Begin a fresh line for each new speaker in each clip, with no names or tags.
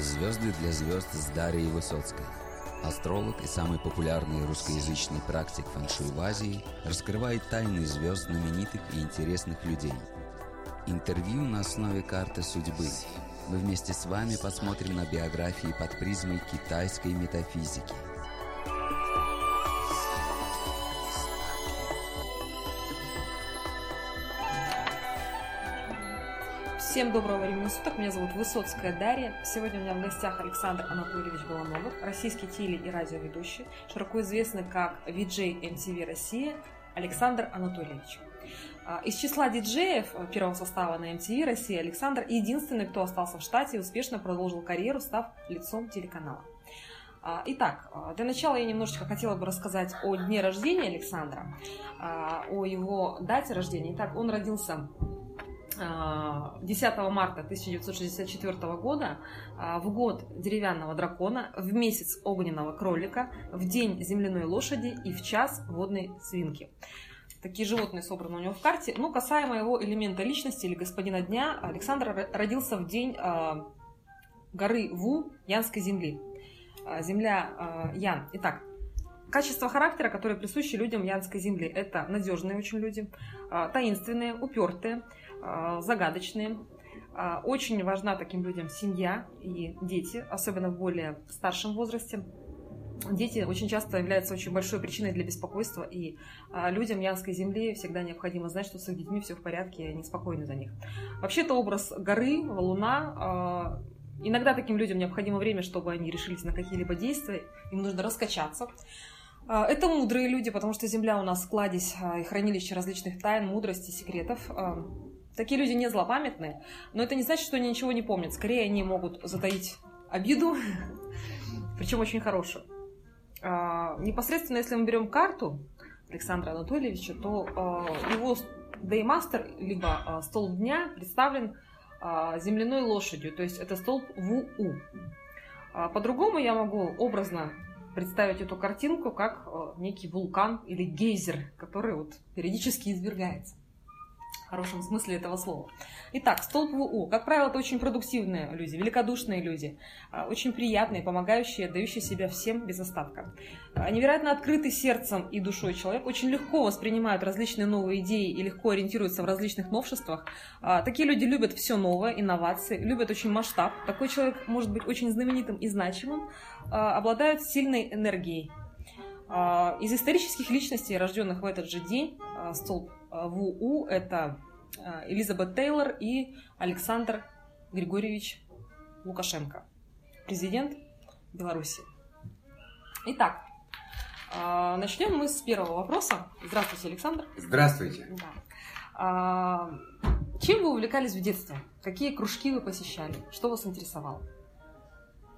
Звезды для звезд с Дарьей Высоцкой. Астролог и самый популярный русскоязычный практик фэншуй в Азии раскрывает тайны звезд знаменитых и интересных людей. Интервью на основе карты судьбы. Мы вместе с вами посмотрим на биографии под призмой китайской метафизики.
Всем доброго времени суток, меня зовут Высоцкая Дарья. Сегодня у меня в гостях Александр Анатольевич Голоногов, российский теле- и радиоведущий, широко известный как VJ MTV Россия Александр Анатольевич. А, Из числа диджеев первого состава на MTV Россия Александр единственный, кто остался в штате и успешно продолжил карьеру, став лицом телеканала. А, Итак, а, для начала я немножечко хотела бы рассказать о дне рождения Александра, о его дате рождения. Итак, он родился 10 марта 1964 года, а, в год деревянного дракона, в месяц огненного кролика, в день земляной лошади и в час водной свинки. Такие животные собраны у него в карте. Ну, касаемо его элемента личности или господина дня, Александр ро- родился в день а, горы Ву Янской земли. А, Земля Ян. Итак, Качества характера, которые присущи людям Янской земли, это надежные очень люди, таинственные, упертые, загадочные. А, Очень важна таким людям семья и дети, особенно в более старшем возрасте. Дети очень часто являются очень большой причиной для беспокойства, и а, людям Янской земли всегда необходимо знать, что с их детьми все в порядке, и они спокойны за них. Вообще, это образ горы, валуна. а, Иногда таким людям необходимо время, чтобы они решились на какие-либо действия, им нужно раскачаться. А, Это мудрые люди, потому что Земля у нас кладезь а, и хранилище различных тайн, мудрости, секретов. Такие люди не злопамятны, но это не значит, что они ничего не помнят. Скорее, они могут затаить обиду, причем очень хорошую. А, Непосредственно, если мы берем карту Александра Анатольевича, то а, его Деймастер, либо а, столб дня, представлен а, земляной лошадью, то есть это столб ВУ. По-другому я могу образно представить эту картинку как некий вулкан или гейзер, который вот периодически извергается. В хорошем смысле этого слова. Итак, столб ВУ. Как правило, это очень продуктивные люди, великодушные люди, а, очень приятные, помогающие, отдающие себя всем без остатка. Невероятно открытый сердцем и душой человек, очень легко воспринимают различные новые идеи и легко ориентируются в различных новшествах. А, Такие люди любят все новое, инновации, любят очень масштаб. Такой человек может быть очень знаменитым и значимым, а, обладают сильной энергией. Из исторических личностей, рожденных в этот же день, столб а, ВУ, это а, Элизабет Тейлор и Александр Григорьевич Лукашенко, президент Беларуси. Итак, а, начнем мы с первого вопроса. Здравствуйте, Александр.
Здравствуйте.
Да. А, Чем вы увлекались в детстве? Какие кружки вы посещали? Что вас интересовало?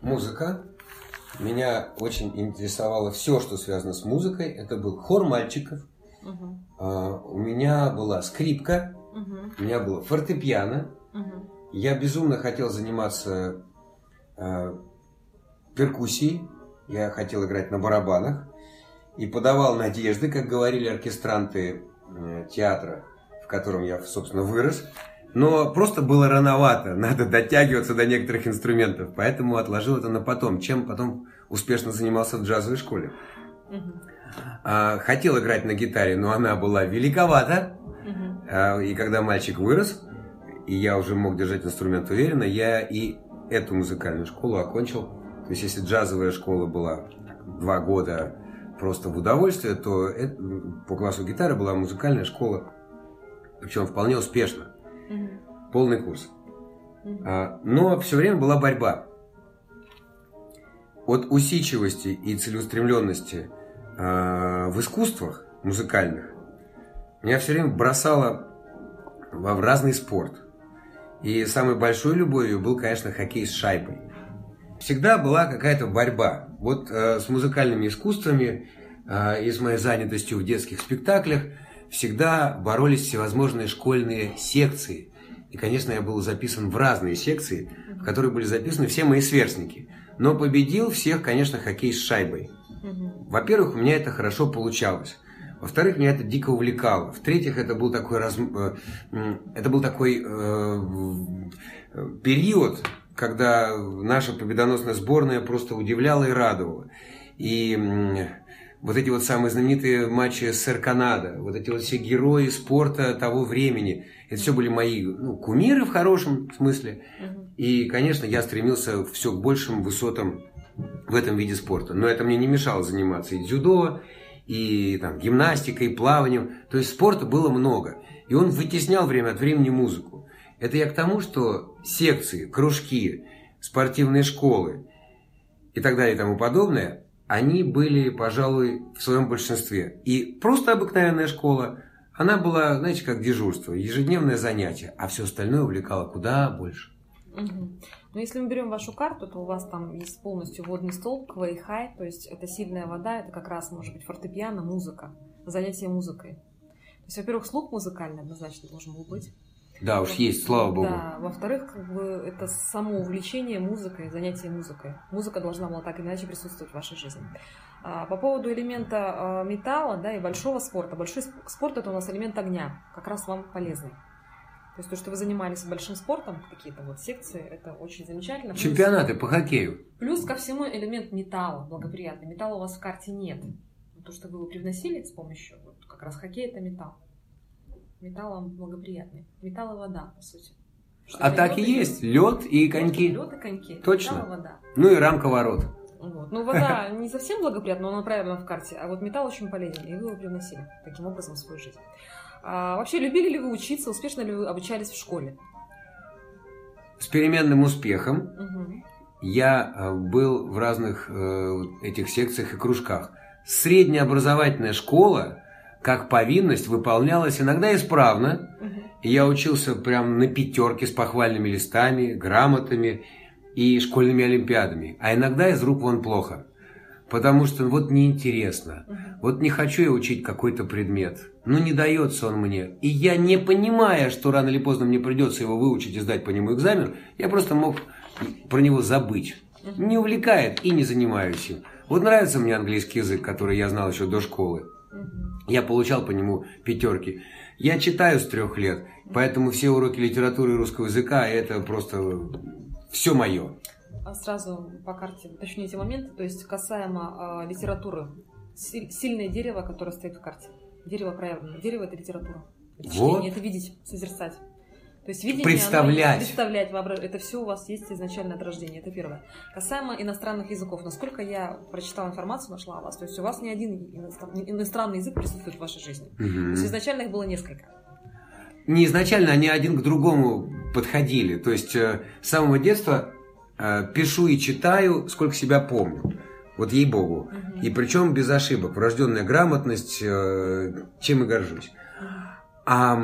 Музыка. Меня очень интересовало все, что связано с музыкой. Это был хор мальчиков. А, У меня была скрипка, у меня было фортепиано. Я безумно хотел заниматься а, перкуссией. Я хотел играть на барабанах. И подавал надежды, как говорили оркестранты э, театра, в котором я, собственно, вырос. Но просто было рановато, надо дотягиваться до некоторых инструментов, поэтому отложил это на потом, чем потом успешно занимался в джазовой школе. А, Хотел играть на гитаре, но она была великовата, а, и когда мальчик вырос, и я уже мог держать инструмент уверенно, я и эту музыкальную школу окончил. То есть, если джазовая школа была два года просто в удовольствие, то это- по классу гитары была музыкальная школа, причем вполне успешно,
Мгм,
полный курс. А, Но все время была борьба. От усидчивости и целеустремленности а, в искусствах музыкальных меня все время бросало во в разный спорт. И самой большой любовью был, конечно, хоккей с шайбой. Всегда была какая-то борьба. Вот э, с музыкальными искусствами э, и с моей занятостью в детских спектаклях всегда боролись всевозможные школьные секции. И, конечно, я был записан в разные секции, в которые были записаны все мои сверстники. Но победил всех, конечно, хоккей с шайбой. Во-первых, у меня это хорошо получалось. Во-вторых, меня это дико увлекало. В-третьих, это был такой, раз... э, это был такой э, э, период, когда наша победоносная сборная просто удивляла и радовала. И вот эти вот самые знаменитые матчи СССР-Канада, вот эти вот все герои спорта того времени, это все были мои ну, кумиры в хорошем смысле. И, конечно, я стремился все к большим высотам в этом виде спорта. Но это мне не мешало заниматься и дзюдо, и там, гимнастикой, и плаванием. То есть спорта было много. И он вытеснял время от времени музыку. Это я к тому, что секции, кружки, спортивные школы и так далее и тому подобное, они были, пожалуй, в своем большинстве. И просто обыкновенная школа, она была, знаете, как дежурство, ежедневное занятие, а все остальное увлекало куда больше.
Угу. Но если мы берем вашу карту, то у вас там есть полностью водный стол, квейхай, то есть это сильная вода, это как раз может быть фортепиано, музыка, занятие музыкой. То есть, во-первых, слух музыкальный однозначно должен был быть.
Да, уж есть, слава богу.
Да, во-вторых, как бы это само увлечение музыкой, занятие музыкой. Музыка должна была так или иначе присутствовать в вашей жизни. А, по поводу элемента а, металла, да, и большого спорта. Большой спорт это у нас элемент огня, как раз вам полезный. То есть то, что вы занимались большим спортом, какие-то вот секции, это очень замечательно.
Плюс, Чемпионаты по хоккею.
Плюс ко всему элемент металла благоприятный. Металла у вас в карте нет. То, что вы его привносили с помощью, вот как раз хоккей это металл. Металлом благоприятный. Металл и вода, по сути.
Что а так и есть. Лед и коньки.
Лед и коньки.
Точно.
Металл и вода.
Ну и рамка ворот.
Вот. Ну, вода не совсем благоприятна, но она правильно в карте. А вот металл очень полезен, и вы его привносили таким образом в свою жизнь. А вообще, любили ли вы учиться, успешно ли вы обучались в школе?
С переменным успехом. Угу. Я э, был в разных э, этих секциях и кружках. Средняя образовательная школа, как повинность, выполнялась иногда исправно. Угу. Я учился прям на пятерке с похвальными листами, грамотами и школьными олимпиадами. А иногда из рук вон плохо. Потому что вот неинтересно. Угу. Вот не хочу я учить какой-то предмет. Ну, не дается он мне. И я, не понимая, что рано или поздно мне придется его выучить и сдать по нему экзамен, я просто мог про него забыть. Не увлекает и не занимаюсь им. Вот нравится мне английский язык, который я знал еще до школы. Я получал по нему пятерки. Я читаю с трех лет, поэтому все уроки литературы и русского языка это просто все мое.
А сразу по карте уточните моменты, то есть касаемо э, литературы. Сильное дерево, которое стоит в карте. Дерево проявлено. Дерево это литература. Это вот. чтение, это видеть, созерцать. То есть видение,
представлять,
оно, представлять, воображать, это все у вас есть изначально от рождения, это первое. Касаемо иностранных языков, насколько я прочитала информацию, нашла о вас, то есть у вас не один иностранный язык присутствует в вашей жизни. Угу. То есть изначально их было несколько.
Не изначально, они один к другому подходили. То есть э, с самого детства пишу и читаю, сколько себя помню. Вот ей-богу. Угу. И причем без ошибок. Врожденная грамотность, э, чем и горжусь. А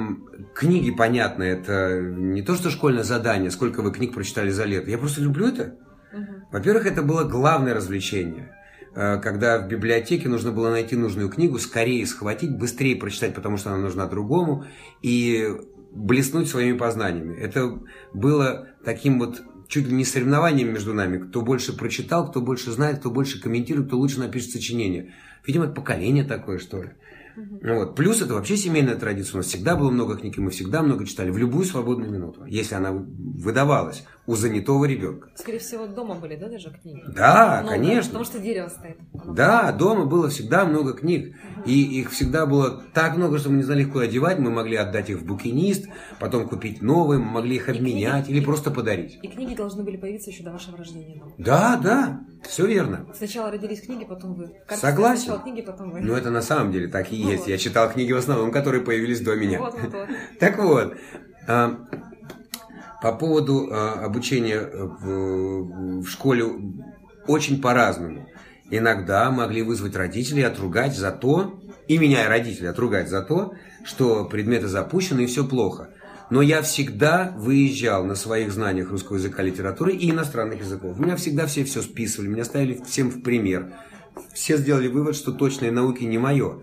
книги, понятно, это не то, что школьное задание, сколько вы книг прочитали за лет. Я просто люблю это. Угу. Во-первых, это было главное развлечение. Э, когда в библиотеке нужно было найти нужную книгу, скорее схватить, быстрее прочитать, потому что она нужна другому, и блеснуть своими познаниями. Это было таким вот чуть ли не соревнованием между нами. Кто больше прочитал, кто больше знает, кто больше комментирует, кто лучше напишет сочинение. Видимо, это поколение такое, что ли. Угу. Вот. Плюс это вообще семейная традиция. У нас всегда было много книг, и мы всегда много читали в любую свободную минуту, если она выдавалась у занятого ребенка.
Скорее всего, дома были, да, даже книги?
Да, много, конечно.
Потому что дерево стоит.
Да, дома было всегда много книг. Угу. И их всегда было так много, что мы не знали, куда одевать. Мы могли отдать их в букинист, потом купить новые, мы могли их обменять книги, или и, просто подарить.
И книги должны были появиться еще до вашего рождения. Дома.
Да, да, все верно.
Сначала родились книги, потом вы.
Кажется, Согласен.
Сначала книги, потом вы.
Ну, это на самом деле так и ну есть. Вот. Я читал книги в основном, которые появились до меня.
Вот, вот, вот.
Так вот. По поводу а, обучения в, в школе очень по-разному. Иногда могли вызвать родителей отругать за то, и меня и родителей отругать за то, что предметы запущены и все плохо. Но я всегда выезжал на своих знаниях русского языка, литературы и иностранных языков. Меня всегда все все списывали, меня ставили всем в пример. Все сделали вывод, что точные науки не мое.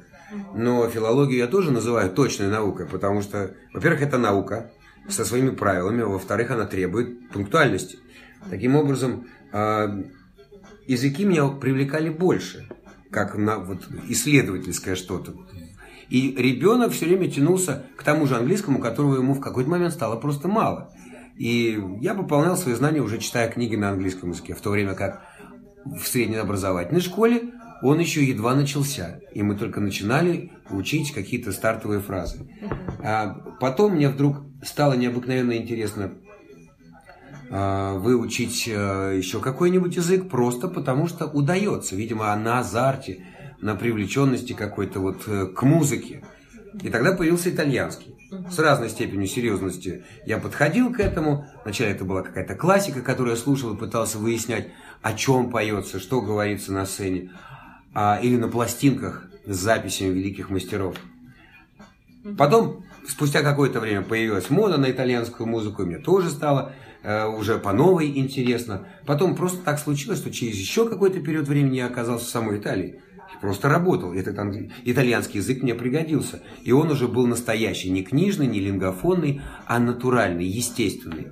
Но филологию я тоже называю точной наукой, потому что, во-первых, это наука, со своими правилами, во-вторых, она требует пунктуальности. Таким образом, а, языки меня привлекали больше, как на вот, исследовательское что-то. И ребенок все время тянулся к тому же английскому, которого ему в какой-то момент стало просто мало. И я пополнял свои знания, уже читая книги на английском языке, в то время как в среднеобразовательной школе он еще едва начался, и мы только начинали учить какие-то стартовые фразы. А потом мне вдруг стало необыкновенно интересно а, выучить а, еще какой-нибудь язык, просто потому что удается, видимо, на азарте, на привлеченности какой-то вот э, к музыке. И тогда появился итальянский. С разной степенью серьезности я подходил к этому. Вначале это была какая-то классика, которую я слушал и пытался выяснять, о чем поется, что говорится на сцене а, или на пластинках с записями великих мастеров. Потом, спустя какое-то время, появилась мода на итальянскую музыку, и мне тоже стало э, уже по новой интересно. Потом просто так случилось, что через еще какой-то период времени я оказался в самой Италии. Просто работал. Этот англи... итальянский язык мне пригодился. И он уже был настоящий, не книжный, не лингофонный, а натуральный, естественный.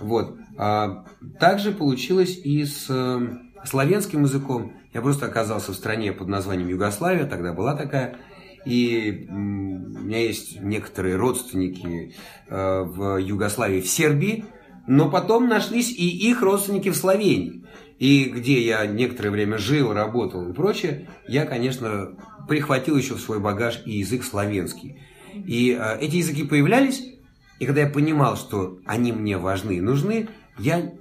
Вот. А, также получилось и с э, славянским языком. Я просто оказался в стране под названием Югославия, тогда была такая. И у меня есть некоторые родственники э, в Югославии, в Сербии, но потом нашлись и их родственники в Словении. И где я некоторое время жил, работал и прочее, я, конечно, прихватил еще в свой багаж и язык славянский. И э, эти языки появлялись, и когда я понимал, что они мне важны и нужны, я,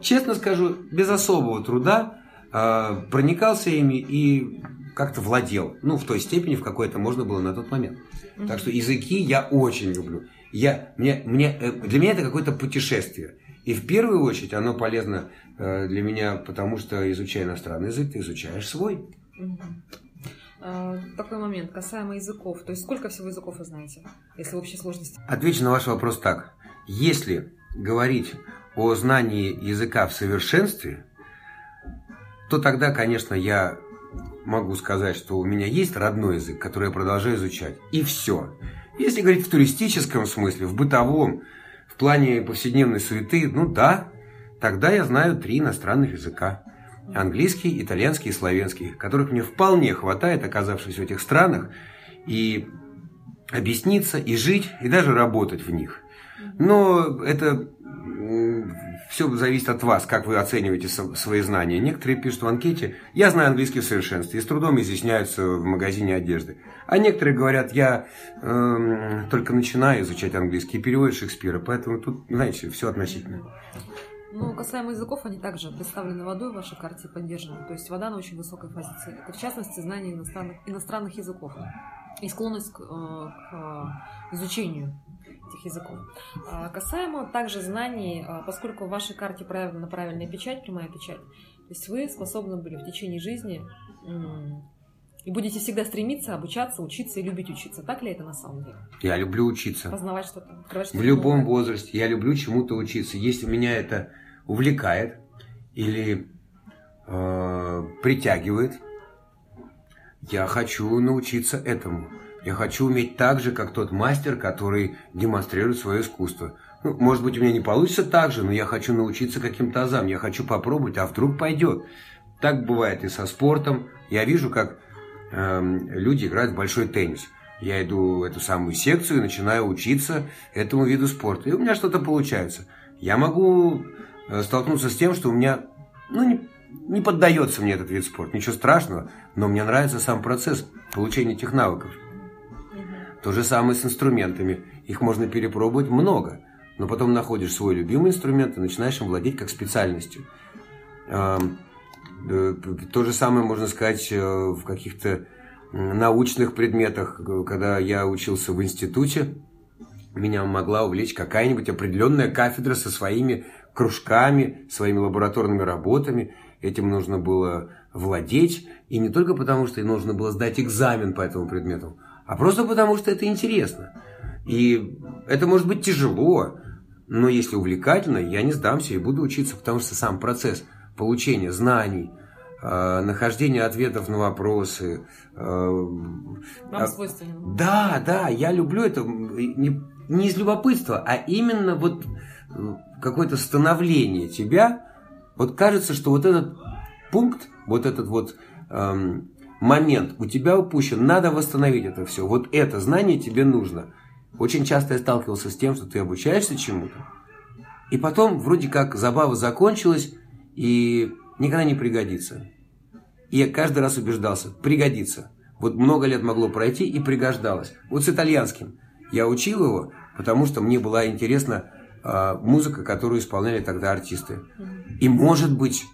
честно скажу, без особого труда э, проникался ими и как-то владел. Ну, в той степени, в какой это можно было на тот момент. Mm-hmm. Так что языки я очень люблю. Я, мне, мне, э, для меня это какое-то путешествие. И в первую очередь оно полезно э, для меня, потому что, изучая иностранный язык, ты изучаешь свой.
Mm-hmm. Такой момент, касаемо языков. То есть сколько всего языков вы знаете, если в общей сложности?
Отвечу на ваш вопрос так. Если говорить о знании языка в совершенстве, то тогда, конечно, я могу сказать, что у меня есть родной язык, который я продолжаю изучать. И все. Если говорить в туристическом смысле, в бытовом, в плане повседневной суеты, ну да, тогда я знаю три иностранных языка. Английский, итальянский и славянский, которых мне вполне хватает, оказавшись в этих странах, и объясниться, и жить, и даже работать в них. Но это все зависит от вас, как вы оцениваете свои знания. Некоторые пишут в анкете, я знаю английский в совершенстве, и с трудом изъясняются в магазине одежды. А некоторые говорят, я э, только начинаю изучать английский и переводят Шекспира, поэтому тут, знаете, все относительно.
Ну, касаемо языков, они также представлены водой в вашей карте поддержаны. То есть вода на очень высокой позиции. Это, в частности, знание иностранных, иностранных языков и склонность к, э, к изучению этих языков. А, касаемо также знаний, а, поскольку в вашей карте проявлена правильная печать, прямая печать, то есть вы способны были в течение жизни и будете всегда стремиться обучаться, учиться и любить учиться. Так ли это на самом деле?
Я люблю учиться.
Познавать что-то.
Что в любом новое. возрасте. Я люблю чему-то учиться. Если меня это увлекает или э, притягивает, я хочу научиться этому. Я хочу уметь так же, как тот мастер, который демонстрирует свое искусство. Ну, может быть, у меня не получится так же, но я хочу научиться каким-то азам. Я хочу попробовать, а вдруг пойдет. Так бывает и со спортом. Я вижу, как э, люди играют в большой теннис. Я иду в эту самую секцию и начинаю учиться этому виду спорта. И у меня что-то получается. Я могу э, столкнуться с тем, что у меня ну, не, не поддается мне этот вид спорта. Ничего страшного, но мне нравится сам процесс получения этих навыков. То же самое с инструментами. Их можно перепробовать много, но потом находишь свой любимый инструмент и начинаешь им владеть как специальностью. Э, то же самое можно сказать э, в каких-то научных предметах. Когда я учился в институте, меня могла увлечь какая-нибудь определенная кафедра со своими кружками, своими лабораторными работами. Этим нужно было владеть. И не только потому, что нужно было сдать экзамен по этому предмету, а просто потому, что это интересно. И это может быть тяжело, но если увлекательно, я не сдамся и буду учиться, потому что сам процесс получения знаний, э, нахождения ответов на вопросы.
Э, Вам а, свойственно.
Да, да, я люблю это не, не из любопытства, а именно вот э, какое-то становление тебя. Вот кажется, что вот этот пункт, вот этот вот эм, момент у тебя упущен, надо восстановить это все. Вот это знание тебе нужно. Очень часто я сталкивался с тем, что ты обучаешься чему-то, И потом вроде как забава закончилась и никогда не пригодится. И я каждый раз убеждался, пригодится. Вот много лет могло пройти и пригождалось. Вот с итальянским. Я учил его, потому что мне была интересна э, музыка, которую исполняли тогда артисты. И может быть,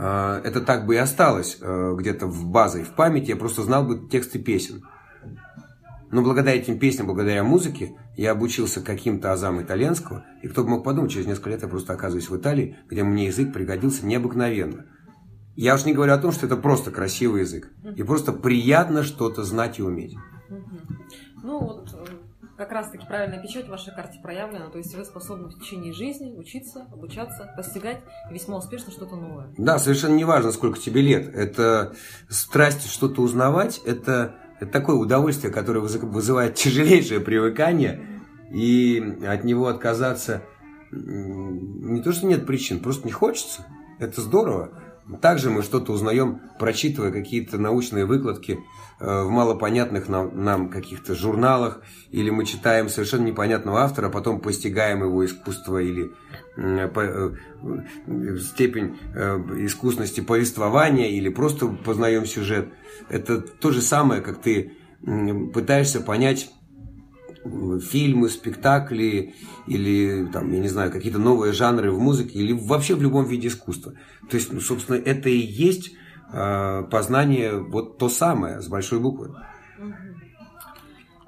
это так бы и осталось э, где-то в базой, в памяти. Я просто знал бы тексты песен. Но благодаря этим песням, благодаря музыке, я обучился каким-то азам итальянского, и кто бы мог подумать, через несколько лет я просто оказываюсь в Италии, где мне язык пригодился необыкновенно. Я уж не говорю о том, что это просто красивый язык, и просто приятно что-то знать и уметь.
Ну вот как раз-таки правильная печать в вашей карте проявлена, то есть вы способны в течение жизни учиться, обучаться, постигать весьма успешно что-то новое.
Да, совершенно не важно, сколько тебе лет. Это страсть что-то узнавать, это это такое удовольствие, которое вызывает тяжелейшее привыкание, и от него отказаться не то, что нет причин, просто не хочется. Это здорово. Также мы что-то узнаем, прочитывая какие-то научные выкладки в малопонятных нам, нам каких-то журналах, или мы читаем совершенно непонятного автора, а потом постигаем его искусство или э, степень э, искусности повествования, или просто познаем сюжет. Это то же самое, как ты пытаешься понять фильмы, спектакли или, там, я не знаю, какие-то новые жанры в музыке или вообще в любом виде искусства. То есть, ну, собственно, это и есть э, познание вот то самое с большой буквы.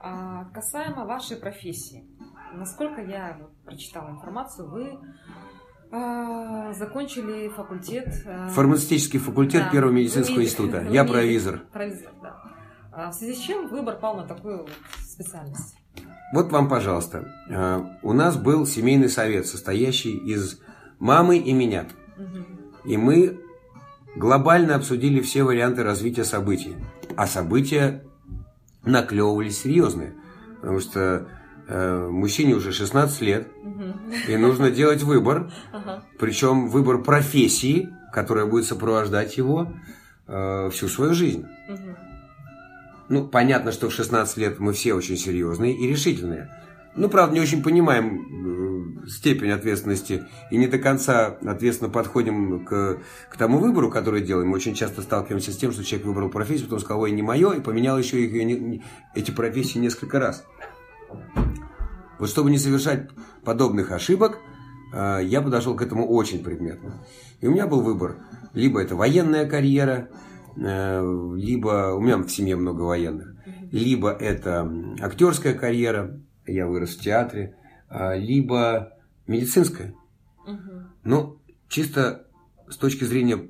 А касаемо вашей профессии, насколько я прочитала информацию, вы э, закончили факультет...
Э, Фармацевтический факультет да, Первого медицинского института. Я провизор.
Провизор, да. А в связи с чем выбор пал на такую специальность?
Вот вам, пожалуйста. Э, у нас был семейный совет, состоящий из мамы и меня. И мы глобально обсудили все варианты развития событий. А события наклевывались серьезные. Потому что э, мужчине уже 16 лет, и нужно делать выбор. Причем выбор профессии, которая будет сопровождать его э, всю свою жизнь. Ну, понятно, что в 16 лет мы все очень серьезные и решительные. Ну, правда, не очень понимаем э, степень ответственности и не до конца ответственно подходим к, к тому выбору, который делаем. Мы очень часто сталкиваемся с тем, что человек выбрал профессию, потом сказал, ой, не мое, и поменял еще их, не, эти профессии несколько раз. Вот чтобы не совершать подобных ошибок, э, я подошел к этому очень предметно. И у меня был выбор. Либо это военная карьера, Э, либо у меня в семье много военных, либо это актерская карьера, я вырос в театре, либо медицинская. Ну, чисто с точки зрения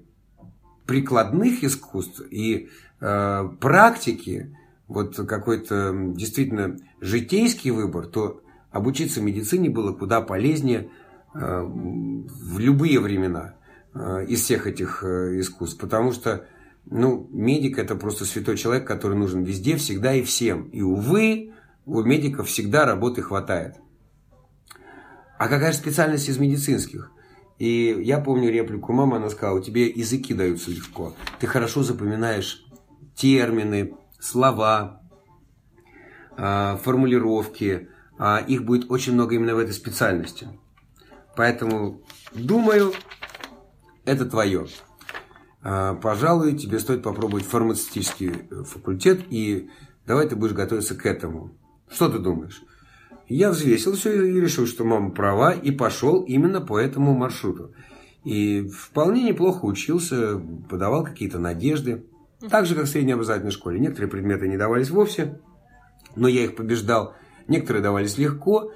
прикладных искусств и э, практики, вот какой-то действительно житейский выбор, то обучиться медицине было куда полезнее э, в любые времена э, из всех этих э, искусств, потому что ну, медик это просто святой человек, который нужен везде, всегда и всем. И, увы, у медиков всегда работы хватает. А какая специальность из медицинских? И я помню реплику мамы, она сказала, тебе языки даются легко. Ты хорошо запоминаешь термины, слова, а, формулировки. А их будет очень много именно в этой специальности. Поэтому, думаю, это твое. А, пожалуй, тебе стоит попробовать фармацевтический э, факультет, и давай ты будешь готовиться к этому. Что ты думаешь? Я взвесил все и решил, что мама права, и пошел именно по этому маршруту. И вполне неплохо учился, подавал какие-то надежды. Так же, как в средней образовательной школе. Некоторые предметы не давались вовсе, но я их побеждал. Некоторые давались легко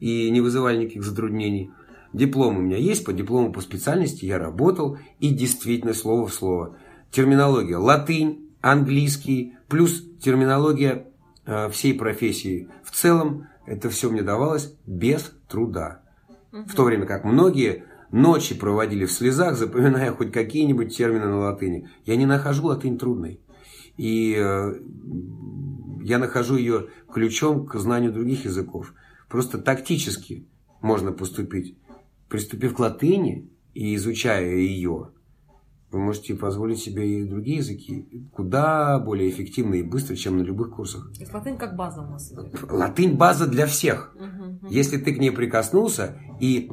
и не вызывали никаких затруднений. Диплом у меня есть, по диплому по специальности я работал, и действительно слово в слово. Терминология латынь, английский, плюс терминология э, всей профессии. В целом это все мне давалось без труда. Угу. В то время как многие ночи проводили в слезах, запоминая хоть какие-нибудь термины на латыни. Я не нахожу латынь трудной. И э, я нахожу ее ключом к знанию других языков. Просто тактически можно поступить. Приступив к латыни и изучая ее, вы можете позволить себе и другие языки куда более эффективно и быстро, чем на любых курсах.
То есть латынь как база у нас идет?
Латынь база для всех.
Угу,
Если ты к ней прикоснулся и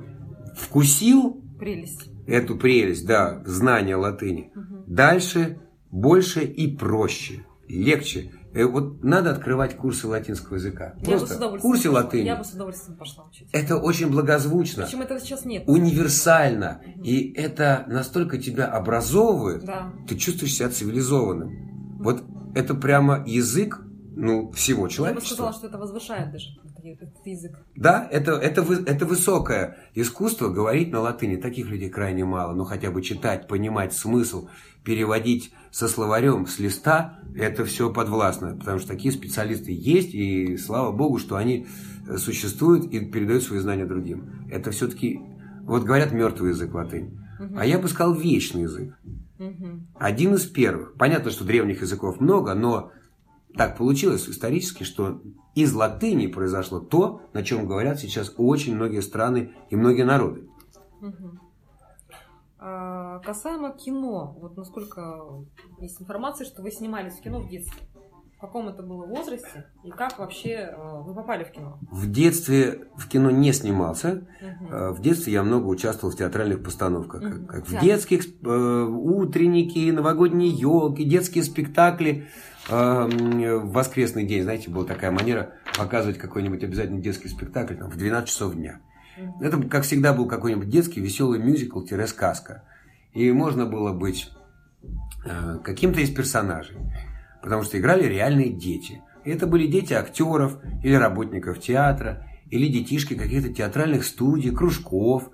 вкусил
Прелесть.
эту прелесть, да, знания латыни,
Мгм.
дальше больше и проще, легче. Э, Вот надо открывать курсы латинского языка.
Я бы с
Просто
удовольствием
курсы латыни.
Я бы с удовольствием пошла учить.
Это очень благозвучно,
Причем этого сейчас нет.
универсально.
Мгм.
И это настолько тебя образовывает,
Да.
ты чувствуешь себя цивилизованным. Вот это прямо язык ну, всего
Я бы
человечества.
сказала, что это возвышает даже этот язык.
Да, это, это, это высокое искусство говорить на латыни. Таких людей крайне мало. Но хотя бы читать, понимать смысл, переводить со словарем с листа, это все подвластно. Потому что такие специалисты есть, и слава богу, что они существуют и передают свои знания другим. Это все-таки, вот говорят, мертвый язык латынь. А я бы сказал вечный язык. Один из первых. Понятно, что древних языков много, но так получилось исторически, что из латыни произошло то, на чем говорят сейчас очень многие страны и многие народы.
А, Касаемо кино, вот насколько есть информация, что вы снимались в кино в детстве. В каком это было возрасте и как вообще э, вы попали в кино?
В детстве в кино не снимался. Э, В детстве я много участвовал в театральных постановках.
Мгм.
как в детских э, утренники, новогодние елки, детские спектакли. М, В воскресный день, знаете, была такая манера показывать какой-нибудь обязательно детский спектакль там, в 12 часов дня. Это, как всегда, был какой-нибудь детский веселый мюзикл-сказка. И можно было быть э, каким-то из персонажей. Потому что играли реальные дети. И это были дети актеров или работников театра, или детишки каких-то театральных студий, кружков.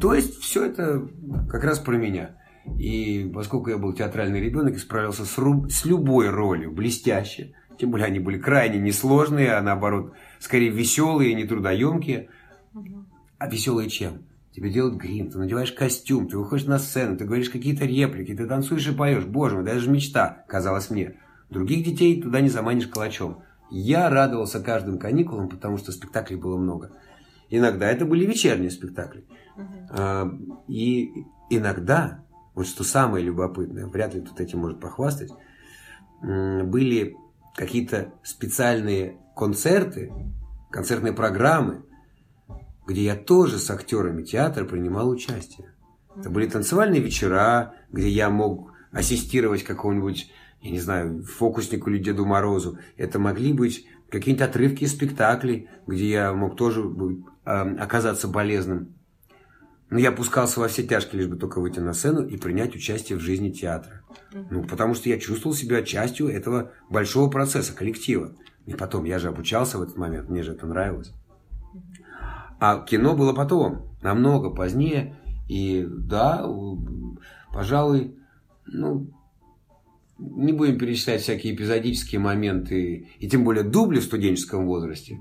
То есть все это как раз про меня. И поскольку я был театральный ребенок и справился с, ру- с любой ролью блестяще, тем более они были крайне несложные, а наоборот, скорее веселые, нетрудоемкие,
Мгм.
а веселые чем? Тебе делают грим, ты надеваешь костюм, ты выходишь на сцену, ты говоришь какие-то реплики, ты танцуешь и поешь. Боже мой, даже мечта, казалось мне. Других детей туда не заманишь калачом. Я радовался каждым каникулам, потому что спектаклей было много. Иногда это были вечерние спектакли. А, И иногда, вот что самое любопытное, вряд ли кто-то этим может похвастать, были какие-то специальные концерты, концертные программы, где я тоже с актерами театра принимал участие. Это были танцевальные вечера, где я мог ассистировать какому-нибудь, я не знаю, фокуснику или Деду Морозу. Это могли быть какие-нибудь отрывки из спектаклей, где я мог тоже оказаться полезным. Но я пускался во все тяжкие, лишь бы только выйти на сцену и принять участие в жизни театра. Ну, потому что я чувствовал себя частью этого большого процесса, коллектива. И потом, я же обучался в этот момент, мне же это нравилось. А кино было потом, намного позднее. И да, пожалуй, ну, не будем перечислять всякие эпизодические моменты, и тем более дубли в студенческом возрасте.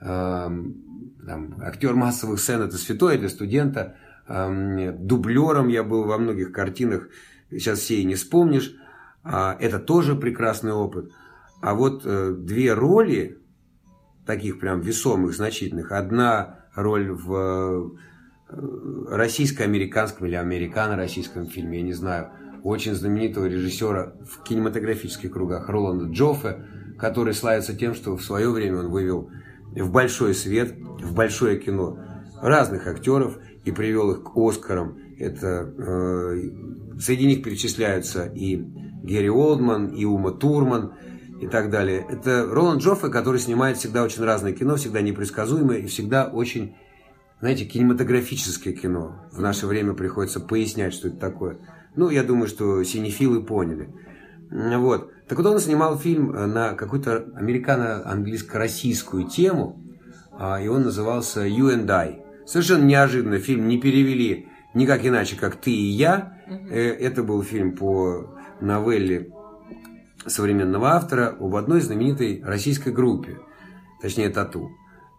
Эм, там, актер массовых сцен это святое для студента. Эм, дублером я был во многих картинах, сейчас все и не вспомнишь. А, это тоже прекрасный опыт. А вот э, две роли, таких прям весомых, значительных. Одна роль в э, российско-американском или американо-российском фильме, я не знаю, очень знаменитого режиссера в кинематографических кругах Роланда Джоффе, который славится тем, что в свое время он вывел в большой свет, в большое кино разных актеров и привел их к Оскарам. Это э, среди них перечисляются и Герри Олдман, и Ума Турман, и так далее. Это Роланд Джоффе, который снимает всегда очень разное кино, всегда непредсказуемое и всегда очень, знаете, кинематографическое кино. В наше время приходится пояснять, что это такое. Ну, я думаю, что синефилы поняли. Вот. Так вот, он снимал фильм э, на какую-то американо-английско-российскую тему, а, и он назывался «You and I». Совершенно неожиданно фильм не перевели никак иначе, как «Ты и я». Э, Это был фильм по новелле современного автора об одной знаменитой российской группе, точнее «Тату».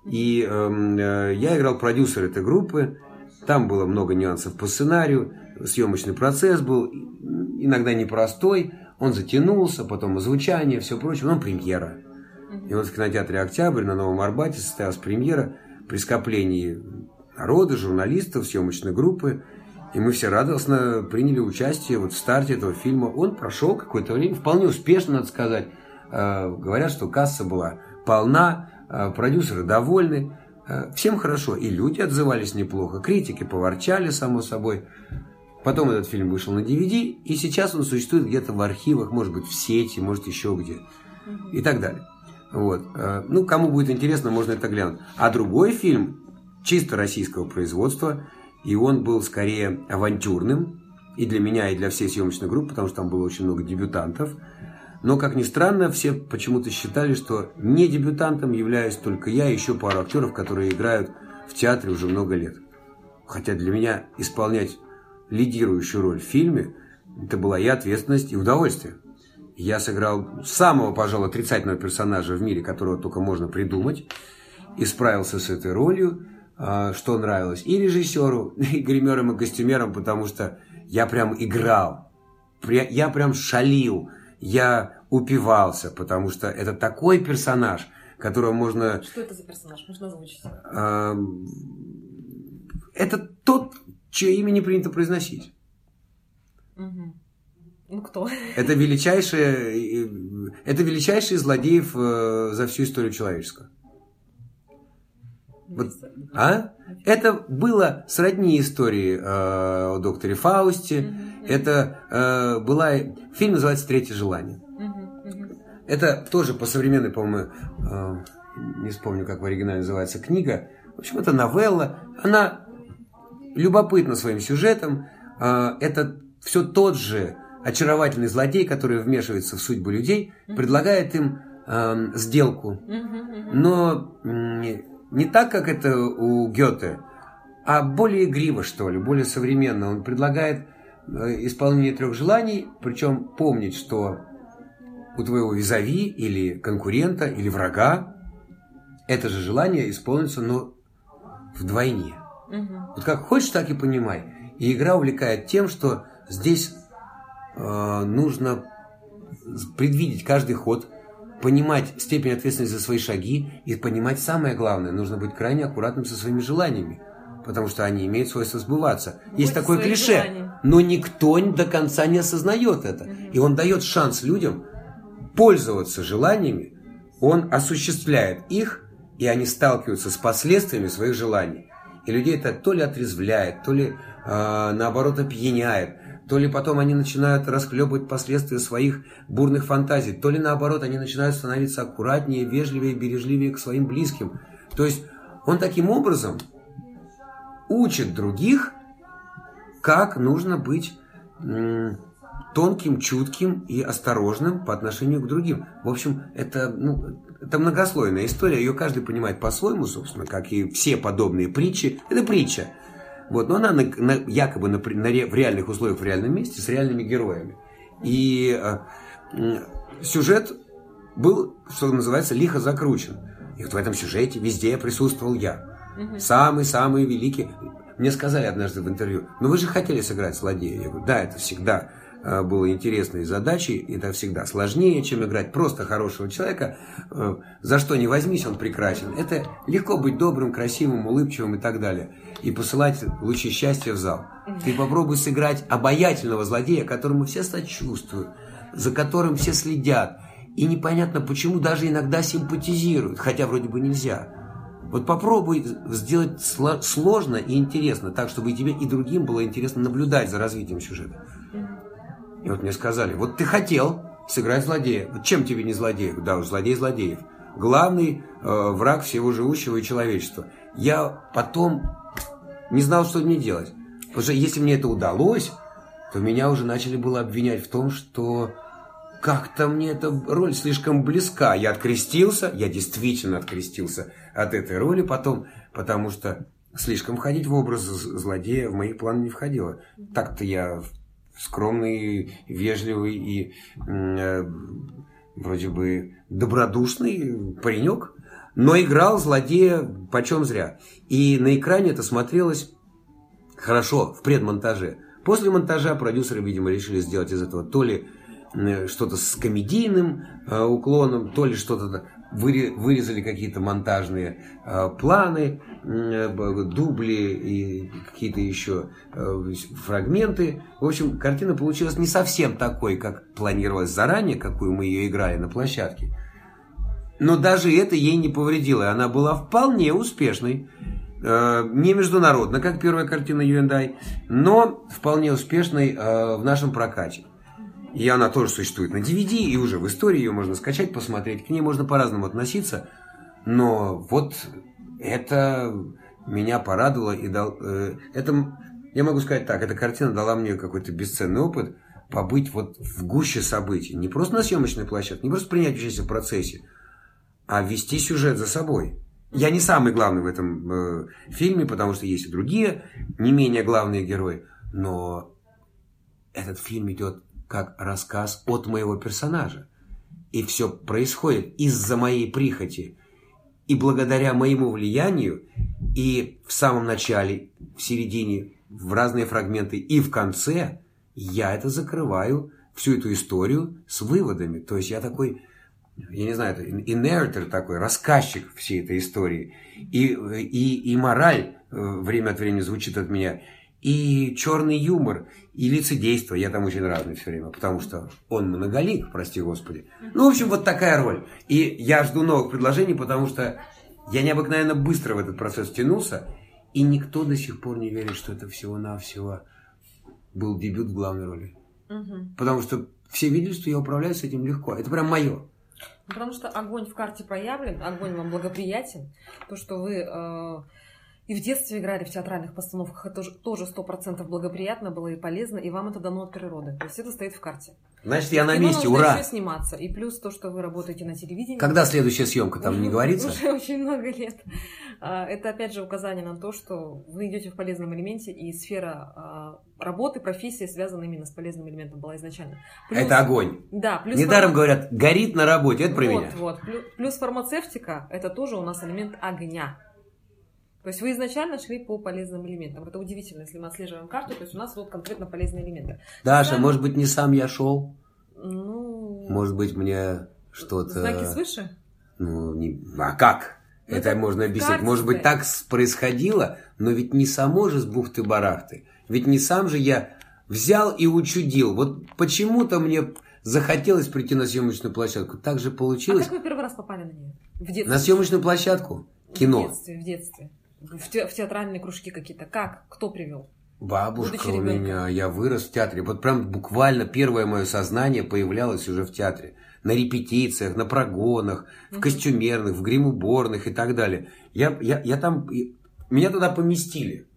И эм, э, я играл продюсер этой группы, там было много нюансов по сценарию, съемочный процесс был иногда непростой, он затянулся, потом озвучание, все прочее, но премьера. И вот в кинотеатре «Октябрь» на Новом Арбате состоялась премьера при скоплении народа, журналистов, съемочной группы. И мы все радостно приняли участие вот в старте этого фильма. Он прошел какое-то время, вполне успешно, надо сказать. Э, Говорят, что касса была полна, э, продюсеры довольны. Э, всем хорошо. И люди отзывались неплохо, критики поворчали, само собой. Потом этот фильм вышел на DVD, и сейчас он существует где-то в архивах, может быть, в сети, может, еще где. И так далее. Вот. Ну, кому будет интересно, можно это глянуть. А другой фильм, чисто российского производства, и он был скорее авантюрным, и для меня, и для всей съемочной группы, потому что там было очень много дебютантов. Но, как ни странно, все почему-то считали, что не дебютантом являюсь только я и еще пару актеров, которые играют в театре уже много лет. Хотя для меня исполнять лидирующую роль в фильме это была и ответственность, и удовольствие. Я сыграл самого, пожалуй, отрицательного персонажа в мире, которого только можно придумать, и справился с этой ролью, что нравилось и режиссеру, и гримерам, и костюмерам, потому что я прям играл, я прям шалил, я упивался, потому что это такой персонаж, которого можно...
Что это за персонаж? Можно озвучить?
Это тот, чье имя не принято произносить.
Угу. Ну, кто?
Это величайший, это величайший злодеев э, за всю историю человеческого. Вот, а? Это было сродни истории э, о докторе Фаусте. Mm-hmm. Это э, была... Фильм называется «Третье желание». Mm-hmm. Это тоже по современной, по-моему, э, не вспомню, как в оригинале называется, книга. В общем, это новелла. Она любопытна своим сюжетом. Э, это все тот же очаровательный злодей, который вмешивается в судьбу людей, предлагает им э, сделку. Но... Э, не так, как это у Гёте, а более игриво, что ли, более современно. Он предлагает э, исполнение трех желаний, причем помнить, что у твоего визави или конкурента или врага это же желание исполнится, но вдвойне. Угу. Вот как хочешь, так и понимай. И игра увлекает тем, что здесь э, нужно предвидеть каждый ход, понимать степень ответственности за свои шаги и понимать самое главное, нужно быть крайне аккуратным со своими желаниями, потому что они имеют свойство сбываться. Будь Есть такое клише, желания. но никто до конца не осознает это. Угу. И он дает шанс людям пользоваться желаниями, он осуществляет их, и они сталкиваются с последствиями своих желаний. И людей это то ли отрезвляет, то ли э, наоборот опьяняет, то ли потом они начинают расхлебывать последствия своих бурных фантазий, то ли наоборот они начинают становиться аккуратнее, вежливее, бережливее к своим близким. То есть он таким образом учит других, как нужно быть тонким, чутким и осторожным по отношению к другим. В общем, это, ну, это многослойная история, ее каждый понимает по-своему, собственно, как и все подобные притчи. Это притча. Вот, но она на, на, якобы на, на, в реальных условиях, в реальном месте, с реальными героями. И э, сюжет был, что называется, лихо закручен. И вот в этом сюжете везде присутствовал я. Самый-самый великий. Мне сказали однажды в интервью, ну вы же хотели сыграть злодея. Я говорю, да, это всегда было интересной задачей. Это всегда сложнее, чем играть просто хорошего человека. Э, за что не возьмись, он прекрасен. Это легко быть добрым, красивым, улыбчивым и так далее. И посылать лучи счастья в зал. Ты попробуй сыграть обаятельного злодея, которому все сочувствуют, за которым все следят. И непонятно, почему даже иногда симпатизируют, хотя вроде бы нельзя. Вот попробуй сделать сложно и интересно, так, чтобы и тебе, и другим было интересно наблюдать за развитием сюжета. И вот мне сказали, вот ты хотел сыграть злодея. Вот чем тебе не злодей? Да уж, злодей злодеев. Главный э, враг всего живущего и человечества. Я потом не знал, что мне делать. Потому что если мне это удалось, то меня уже начали было обвинять в том, что как-то мне эта роль слишком близка. Я открестился, я действительно открестился от этой роли потом, потому что слишком входить в образ злодея в мои планы не входило. Так-то я скромный, вежливый и э, вроде бы добродушный паренек, но играл злодея почем зря. И на экране это смотрелось хорошо в предмонтаже. После монтажа продюсеры, видимо, решили сделать из этого то ли э, что-то с комедийным э, уклоном, то ли что-то вырезали какие-то монтажные э, планы, э, дубли и какие-то еще э, фрагменты. В общем, картина получилась не совсем такой, как планировалось заранее, какую мы ее играли на площадке. Но даже это ей не повредило. Она была вполне успешной. Не международно, как первая картина Юэндай, но вполне успешной в нашем прокате. И она тоже существует на DVD, и уже в истории ее можно скачать, посмотреть. К ней можно по-разному относиться. Но вот это меня порадовало и дал... Э, это, я могу сказать так, эта картина дала мне какой-то бесценный опыт побыть вот в гуще событий. Не просто на съемочной площадке, не просто принять участие в процессе, а вести сюжет за собой. Я не самый главный в этом э, фильме, потому что есть и другие, не менее главные герои. Но этот фильм идет как рассказ от моего персонажа. И все происходит из-за моей прихоти. И благодаря моему влиянию, и в самом начале, в середине, в разные фрагменты, и в конце, я это закрываю, всю эту историю с выводами. То есть я такой я не знаю, это инертер такой, рассказчик всей этой истории. И, и, и мораль э, время от времени звучит от меня. И черный юмор, и лицедейство. Я там очень разный все время, потому что он многолик, прости господи. Ну, в общем, вот такая роль. И я жду новых предложений, потому что я необыкновенно быстро в этот процесс втянулся. И никто до сих пор не верит, что это всего-навсего был дебют в главной роли. Угу. Потому что все видели, что я управляюсь с этим легко. Это прям мое.
Потому что огонь в карте проявлен, огонь вам благоприятен. То, что вы э, и в детстве играли в театральных постановках, это тоже сто процентов благоприятно было и полезно, и вам это дано от природы. То есть это стоит в карте.
Значит, я на месте, ура!
еще сниматься. И плюс то, что вы работаете на телевидении.
Когда следующая съемка, там не говорится?
Уже очень много лет. А, это, опять же, указание на то, что вы идете в полезном элементе, и сфера а, работы, профессии связана именно с полезным элементом была изначально.
Плюс, это огонь.
Да.
Плюс Недаром фарма... говорят, горит на работе, это про
вот,
меня.
Вот, плюс фармацевтика, это тоже у нас элемент огня. То есть вы изначально шли по полезным элементам. Это удивительно, если мы отслеживаем карту, то есть у нас вот конкретно полезные элементы.
Даша, Сами... может быть, не сам я шел? Ну... Может быть, мне что-то...
Знаки свыше?
Ну, не... а как? Ну, это, это можно объяснить. Может быть, так происходило, но ведь не само же с бухты-барахты. Ведь не сам же я взял и учудил. Вот почему-то мне захотелось прийти на съемочную площадку. Так же получилось. А
как вы первый раз попали на нее?
В детстве? На съемочную площадку? Кино.
В детстве, в детстве в, те, в театральные кружки какие-то. Как? Кто привел?
Бабушка у меня, я вырос в театре. Вот прям буквально первое мое сознание появлялось уже в театре. На репетициях, на прогонах, в костюмерных, в гримуборных и так далее. Я, я, я там... Меня туда поместили.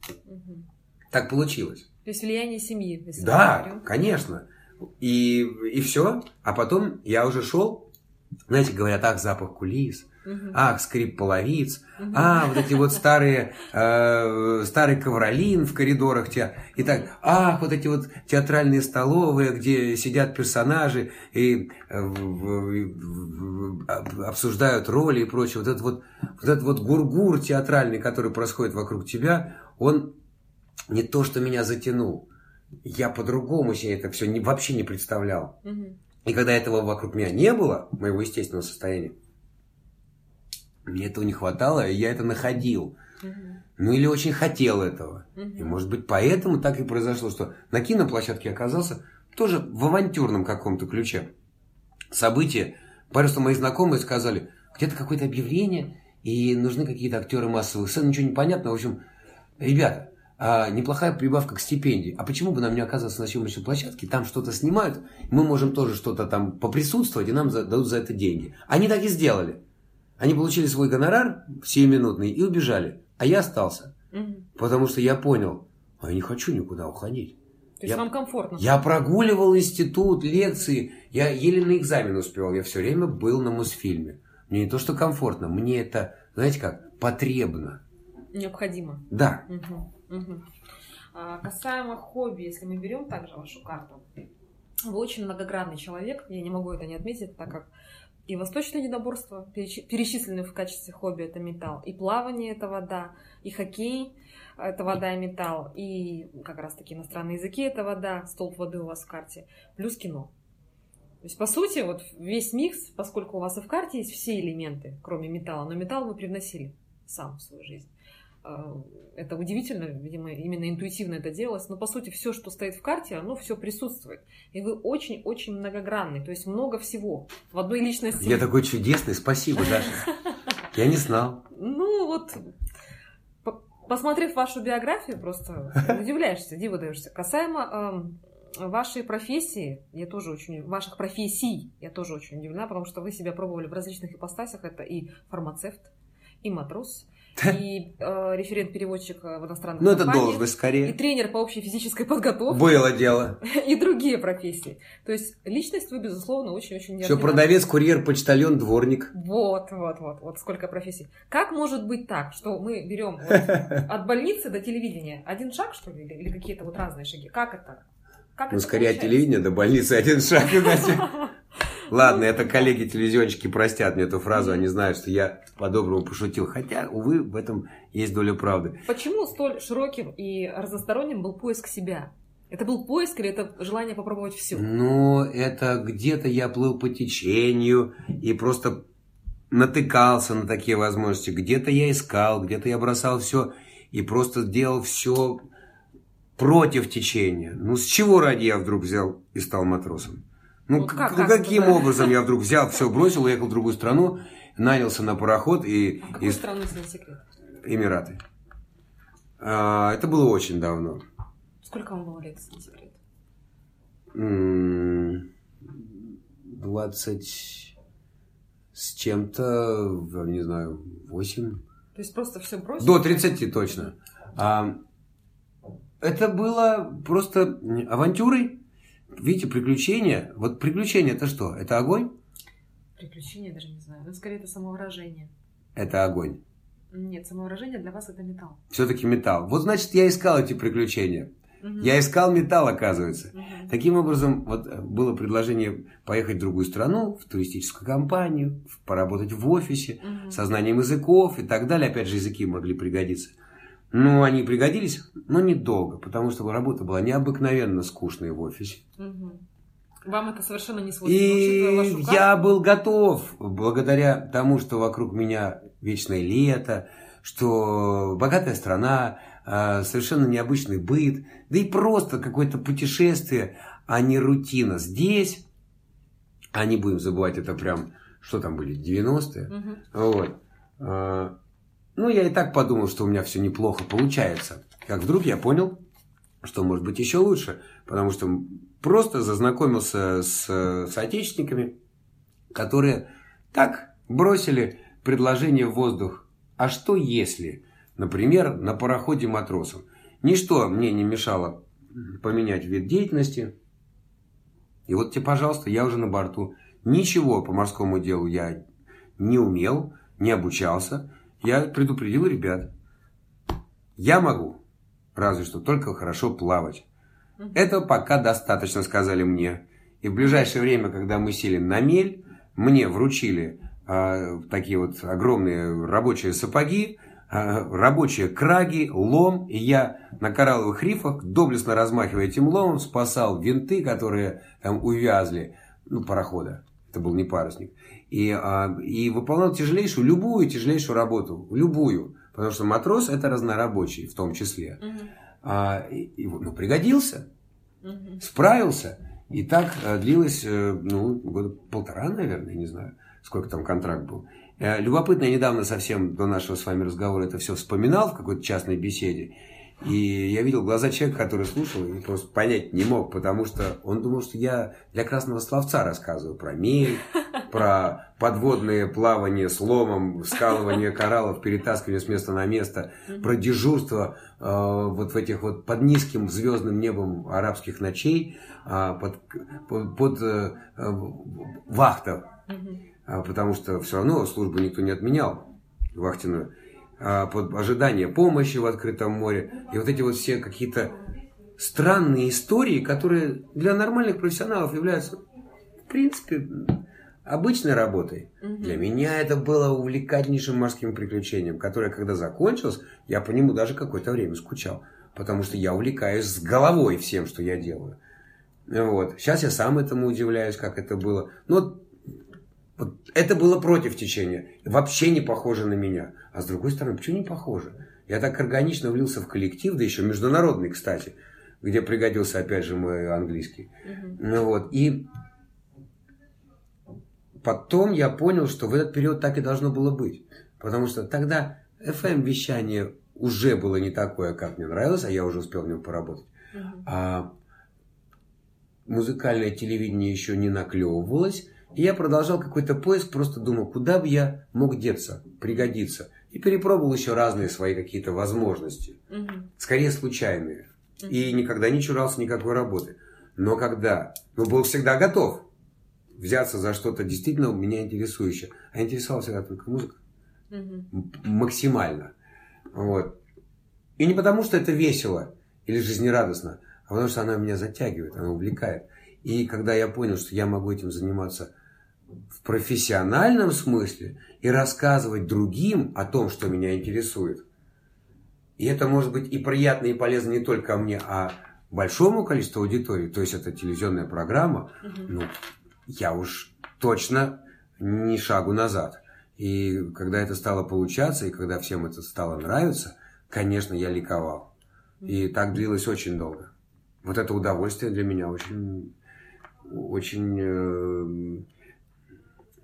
Так получилось.
То есть влияние семьи.
Да, конечно. И, и все. А потом я уже шел, знаете, говорят, ах, запах кулис, Угу. Ах, скрип половиц, угу. а, вот эти вот старые, э, старый ковролин в коридорах те, и так, ах, вот эти вот театральные столовые, где сидят персонажи и э, обсуждают роли и прочее. Вот этот вот, вот этот вот гургур театральный, который происходит вокруг тебя, он не то, что меня затянул. Я по-другому себе это все не, вообще не представлял. Угу. И когда этого вокруг меня не было, моего естественного состояния, мне этого не хватало, и я это находил. Угу. Ну или очень хотел этого. Угу. И может быть поэтому так и произошло, что на киноплощадке оказался тоже в авантюрном каком-то ключе. Событие. Просто мои знакомые сказали, где-то какое-то объявление, и нужны какие-то актеры массовых сцен, ничего не понятно. В общем, ребята, а, неплохая прибавка к стипендии. А почему бы нам не оказаться на съемочной площадке? Там что-то снимают, мы можем тоже что-то там поприсутствовать, и нам дадут за это деньги. Они так и сделали. Они получили свой гонорар сиюминутный и убежали. А я остался. Угу. Потому что я понял, а я не хочу никуда уходить.
То есть
я,
вам комфортно?
Я прогуливал институт, лекции. Я еле на экзамен успевал. Я все время был на Мосфильме. Мне не то, что комфортно, мне это, знаете как, потребно.
Необходимо.
Да.
Угу, угу. А, касаемо хобби, если мы берем также вашу карту, вы очень многогранный человек. Я не могу это не отметить, так как и восточное недоборство, перечисленные в качестве хобби, это металл, и плавание – это вода, и хоккей – это вода и металл, и как раз-таки иностранные языки – это вода, столб воды у вас в карте, плюс кино. То есть, по сути, вот весь микс, поскольку у вас и в карте есть все элементы, кроме металла, но металл вы привносили сам в свою жизнь. Это удивительно, видимо, именно интуитивно это делалось, но по сути все, что стоит в карте, оно все присутствует. И вы очень-очень многогранный, то есть много всего в одной личности.
Я такой чудесный, спасибо, Даша. Я не знал.
Ну вот, посмотрев вашу биографию, просто удивляешься, диву даешься. Касаемо э, вашей профессии, я тоже очень, ваших профессий, я тоже очень удивлена, потому что вы себя пробовали в различных ипостасях. Это и фармацевт, и матрос, и э, референт-переводчик в иностранных
Ну, это должность скорее.
И тренер по общей физической подготовке.
Было дело.
И другие профессии. То есть личность вы, безусловно, очень-очень
Все, продавец, курьер, почтальон, дворник.
Вот, вот, вот, вот сколько профессий. Как может быть так, что мы берем вот, от больницы до телевидения один шаг, что ли, или какие-то вот разные шаги? Как это?
Как ну, это скорее получается? от телевидения до больницы один шаг. Ладно, это коллеги-телевизионщики простят мне эту фразу, они знают, что я по-доброму пошутил. Хотя, увы, в этом есть доля правды.
Почему столь широким и разносторонним был поиск себя? Это был поиск или это желание попробовать все?
Ну, это где-то я плыл по течению и просто натыкался на такие возможности. Где-то я искал, где-то я бросал все и просто делал все против течения. Ну, с чего ради я вдруг взял и стал матросом? Ну, вот как, как каким это, образом я вдруг взял, все бросил, уехал в другую страну, нанялся на пароход и...
А какую и... страну, если секрет?
Эмираты. А, это было очень давно.
Сколько вам было лет, если не секрет?
Двадцать с чем-то, не знаю, восемь.
То есть просто все бросил?
До 30 точно. А, это было просто авантюрой видите, приключения. Вот приключения это что? Это огонь?
Приключения даже не знаю. Ну, скорее, это самовыражение.
Это огонь.
Нет, самовыражение для вас это металл.
Все-таки металл. Вот значит, я искал эти приключения. Угу. Я искал металл, оказывается. Угу. Таким образом, вот э, было предложение поехать в другую страну, в туристическую компанию, поработать в офисе, угу. со знанием языков и так далее. Опять же, языки могли пригодиться. Ну, они пригодились, но недолго, потому что работа была необыкновенно скучной в офисе.
Угу. Вам это совершенно не свойственно.
И я был готов, благодаря тому, что вокруг меня вечное лето, что богатая страна, а, совершенно необычный быт, да и просто какое-то путешествие, а не рутина. Здесь, а не будем забывать, это прям, что там были, 90-е, угу. вот, а, ну, я и так подумал, что у меня все неплохо получается. Как вдруг я понял, что может быть еще лучше, потому что просто зазнакомился с соотечественниками, которые так бросили предложение в воздух. А что если, например, на пароходе матросом? Ничто мне не мешало поменять вид деятельности. И вот тебе, пожалуйста, я уже на борту. Ничего по морскому делу я не умел, не обучался я предупредил ребят. Я могу, разве что только хорошо плавать. Это пока достаточно, сказали мне. И в ближайшее время, когда мы сели на мель, мне вручили э, такие вот огромные рабочие сапоги, э, рабочие краги, лом. И я на коралловых рифах, доблестно размахивая этим ломом, спасал винты, которые там увязли, ну, парохода. Это был не парусник и, а, и выполнял тяжелейшую, любую тяжелейшую работу, любую, потому что матрос это разнорабочий в том числе. Угу. А, и, и, ну, пригодился, угу. справился, и так а, длилось, э, ну, года полтора, наверное, не знаю, сколько там контракт был. Э, любопытно, я недавно совсем до нашего с вами разговора это все вспоминал в какой-то частной беседе. И я видел глаза человека, который слушал, и просто понять не мог, потому что он думал, что я для красного словца рассказываю про мель, про подводное плавание с ломом, скалывание кораллов, перетаскивание с места на место, про дежурство э, вот в этих вот под низким звездным небом арабских ночей, э, под, под, под э, вахта, э, потому что все равно службу никто не отменял, вахтенную. А, под ожидание помощи в открытом море. И вот эти вот все какие-то странные истории, которые для нормальных профессионалов являются, в принципе, обычной работой. Угу. Для меня это было увлекательнейшим морским приключением, которое, когда закончилось, я по нему даже какое-то время скучал. Потому что я увлекаюсь с головой всем, что я делаю. Вот. Сейчас я сам этому удивляюсь, как это было. Но вот это было против течения. Вообще не похоже на меня. А с другой стороны, почему не похоже? Я так органично влился в коллектив, да еще международный, кстати, где пригодился, опять же, мой английский. Ну вот, и потом я понял, что в этот период так и должно было быть. Потому что тогда FM-вещание уже было не такое, как мне нравилось, а я уже успел в нем поработать.
Мгм.
А музыкальное телевидение еще не наклевывалось. И я продолжал какой-то поиск, просто думал, куда бы я мог деться, пригодиться. И перепробовал еще разные свои какие-то возможности.
Мгм.
Скорее случайные. И никогда не чурался никакой работы. Но когда, ну, был всегда готов взяться за что-то действительно меня интересующее. А интересовала всегда только музыка. М- максимально. Вот. И не потому, что это весело или жизнерадостно, а потому, что она меня затягивает, она увлекает. И когда я понял, что я могу этим заниматься в профессиональном смысле и рассказывать другим о том, что меня интересует, и это может быть и приятно, и полезно не только мне, а большому количеству аудитории, то есть это телевизионная программа,
Мгм.
ну, я уж точно ни шагу назад. И когда это стало получаться, и когда всем это стало нравиться, конечно, я ликовал. И так длилось очень долго. Вот это удовольствие для меня очень, очень э,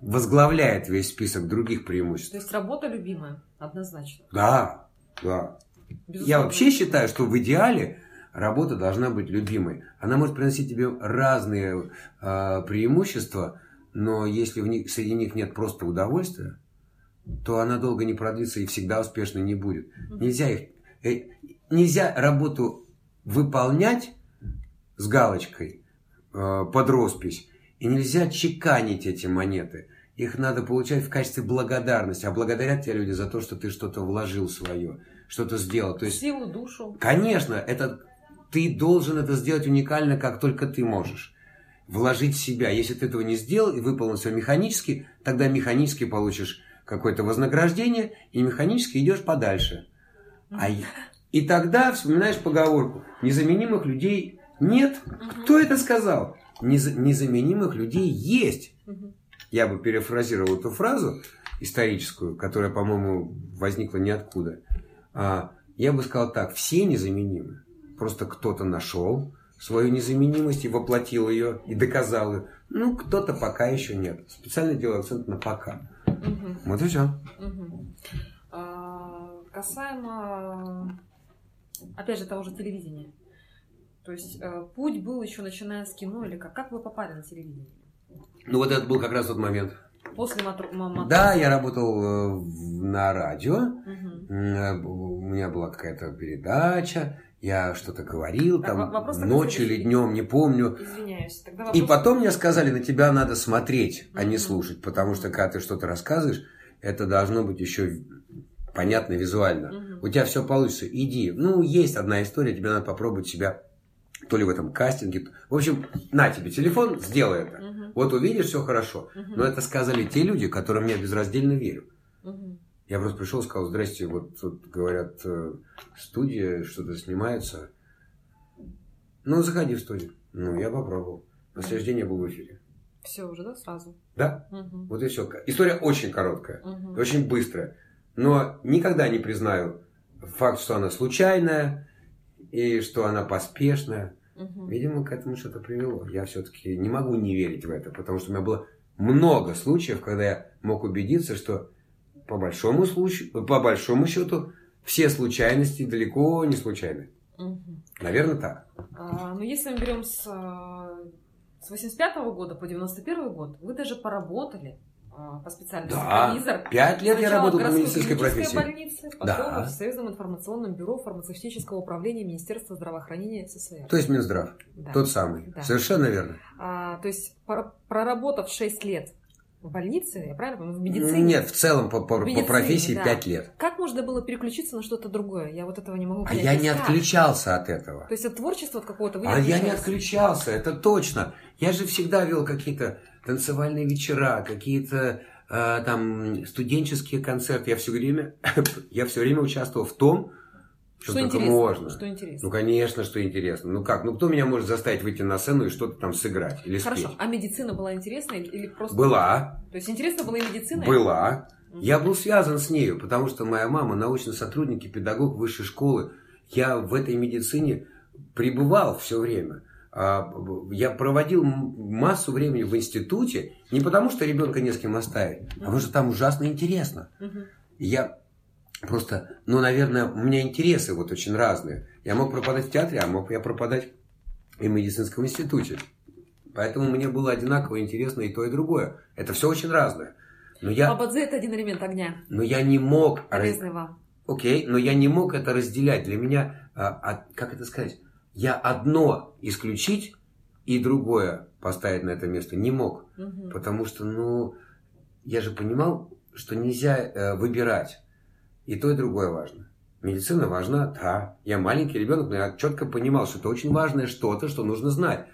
возглавляет весь список других преимуществ.
То есть работа любимая, однозначно.
Да, да. Я
Безусловно.
вообще считаю, что в идеале работа должна быть любимой. Она может приносить тебе разные э, преимущества, но если в них, среди них нет просто удовольствия, то она долго не продлится и всегда успешной не будет. Нельзя их, э, нельзя работу выполнять с галочкой э, под роспись, и нельзя чеканить эти монеты. Их надо получать в качестве благодарности, а благодарят тебя люди за то, что ты что-то вложил свое, что-то сделал. То есть
Силу, душу.
Конечно, это ты должен это сделать уникально, как только ты можешь. Вложить в себя. Если ты этого не сделал и выполнил все механически, тогда механически получишь какое-то вознаграждение и механически идешь подальше. А и- тогда вспоминаешь поговорку. Незаменимых людей нет. Кто это сказал? Нез- незаменимых людей есть. Я бы перефразировал эту фразу историческую, которая, по-моему, возникла ниоткуда. А, я бы сказал так, все незаменимы. Просто кто-то нашел свою незаменимость и воплотил ее, и доказал ее. Ну, кто-то пока еще нет. Специально делаю акцент на пока.
Мгм.
Вот и все.
Мгм. А, Касаемо, опять же, того же телевидения. То есть э, путь был еще начиная с кино или как? Как вы попали на телевидение?
Ну, вот это был как раз тот момент.
После матро...
Да, я работал э, на радио. М, У меня была какая-то передача. Я что-то говорил
Так,
там
во- вопрос
ночью или днем, не помню.
Извиняюсь. Тогда
И
вопрос-
потом мне сказали, на тебя надо смотреть, а не
Мгм.
слушать, потому что когда ты что-то рассказываешь, это должно быть еще понятно визуально.
Мгм.
У тебя все получится, иди. Ну, есть одна история, тебе надо попробовать себя то ли в этом кастинге. В общем, на тебе телефон, сделай это.
Мгм.
Вот увидишь, все хорошо.
Мгм.
Но это сказали те люди, которым я безраздельно верю. Я просто пришел и сказал, здрасте, вот тут говорят, э, студия, что-то снимается. Ну, заходи в студию. Ну, я попробовал. На следующий день я был в эфире.
Все уже, да, сразу?
Да,
Мгм.
вот и все. История очень короткая,
Мгм.
очень быстрая. Но никогда не признаю факт, что она случайная и что она поспешная.
Мгм.
Видимо, к этому что-то привело. Я все-таки не могу не верить в это, потому что у меня было много случаев, когда я мог убедиться, что по большому, случаю, по большому счету все случайности далеко не случайны.
Мгм.
Наверное, так.
А, Ну, если мы берем с, а, с 85 года по 91 год, вы даже поработали а, по специальности
Да,
провизор.
пять лет я
Сначала
работал
в
медицинской профессии.
больнице, потом
Да.
в Союзном информационном бюро фармацевтического управления Министерства здравоохранения СССР.
То есть Минздрав.
Да.
Тот самый.
Да.
Совершенно верно.
А, то есть, проработав 6 лет в больнице, я правильно понимаю, в медицине?
Нет, в целом по, по-
В
по
медицине,
профессии
да.
5 лет.
Как можно было переключиться на что-то другое? Я вот этого не могу
А
понять.
я
То есть
не
как?
отключался от этого.
То есть от творчества от какого-то вы не
А я не отключался, это точно. Я же всегда вел какие-то танцевальные вечера, какие-то э, там студенческие концерты. Я все время, я все время участвовал в том, что,
Что
только можно.
Что интересно?
Ну, конечно, что интересно. Ну как? Ну, кто меня может заставить выйти на сцену и что-то там сыграть или
Хорошо,
спеть?
а медицина была интересна или, просто...
Была,
То есть интересно было и медицина?
была. Я был связан с нею, потому что моя мама научный сотрудник и педагог высшей школы. Я в этой медицине пребывал все время. А, я проводил массу времени в институте не потому, что ребенка не с кем оставить, а потому что там ужасно интересно. Я просто, ну, наверное, у меня интересы вот очень разные. Я мог пропадать в театре, а мог я пропадать и в медицинском институте. Поэтому мне было одинаково интересно и то, и другое. Это все очень разное.
Но я... Бабадзе – это один элемент огня.
Но я не мог...
Полезный вам.
Окей, но я не мог это разделять. Для меня, а, а, как это сказать, я одно исключить и другое поставить на это место не мог. Угу. Потому что, ну, я же понимал, что нельзя э, выбирать. И то, и другое важно. Медицина важна, да. Я маленький ребенок, но я четко понимал, что это очень важное что-то, что нужно знать.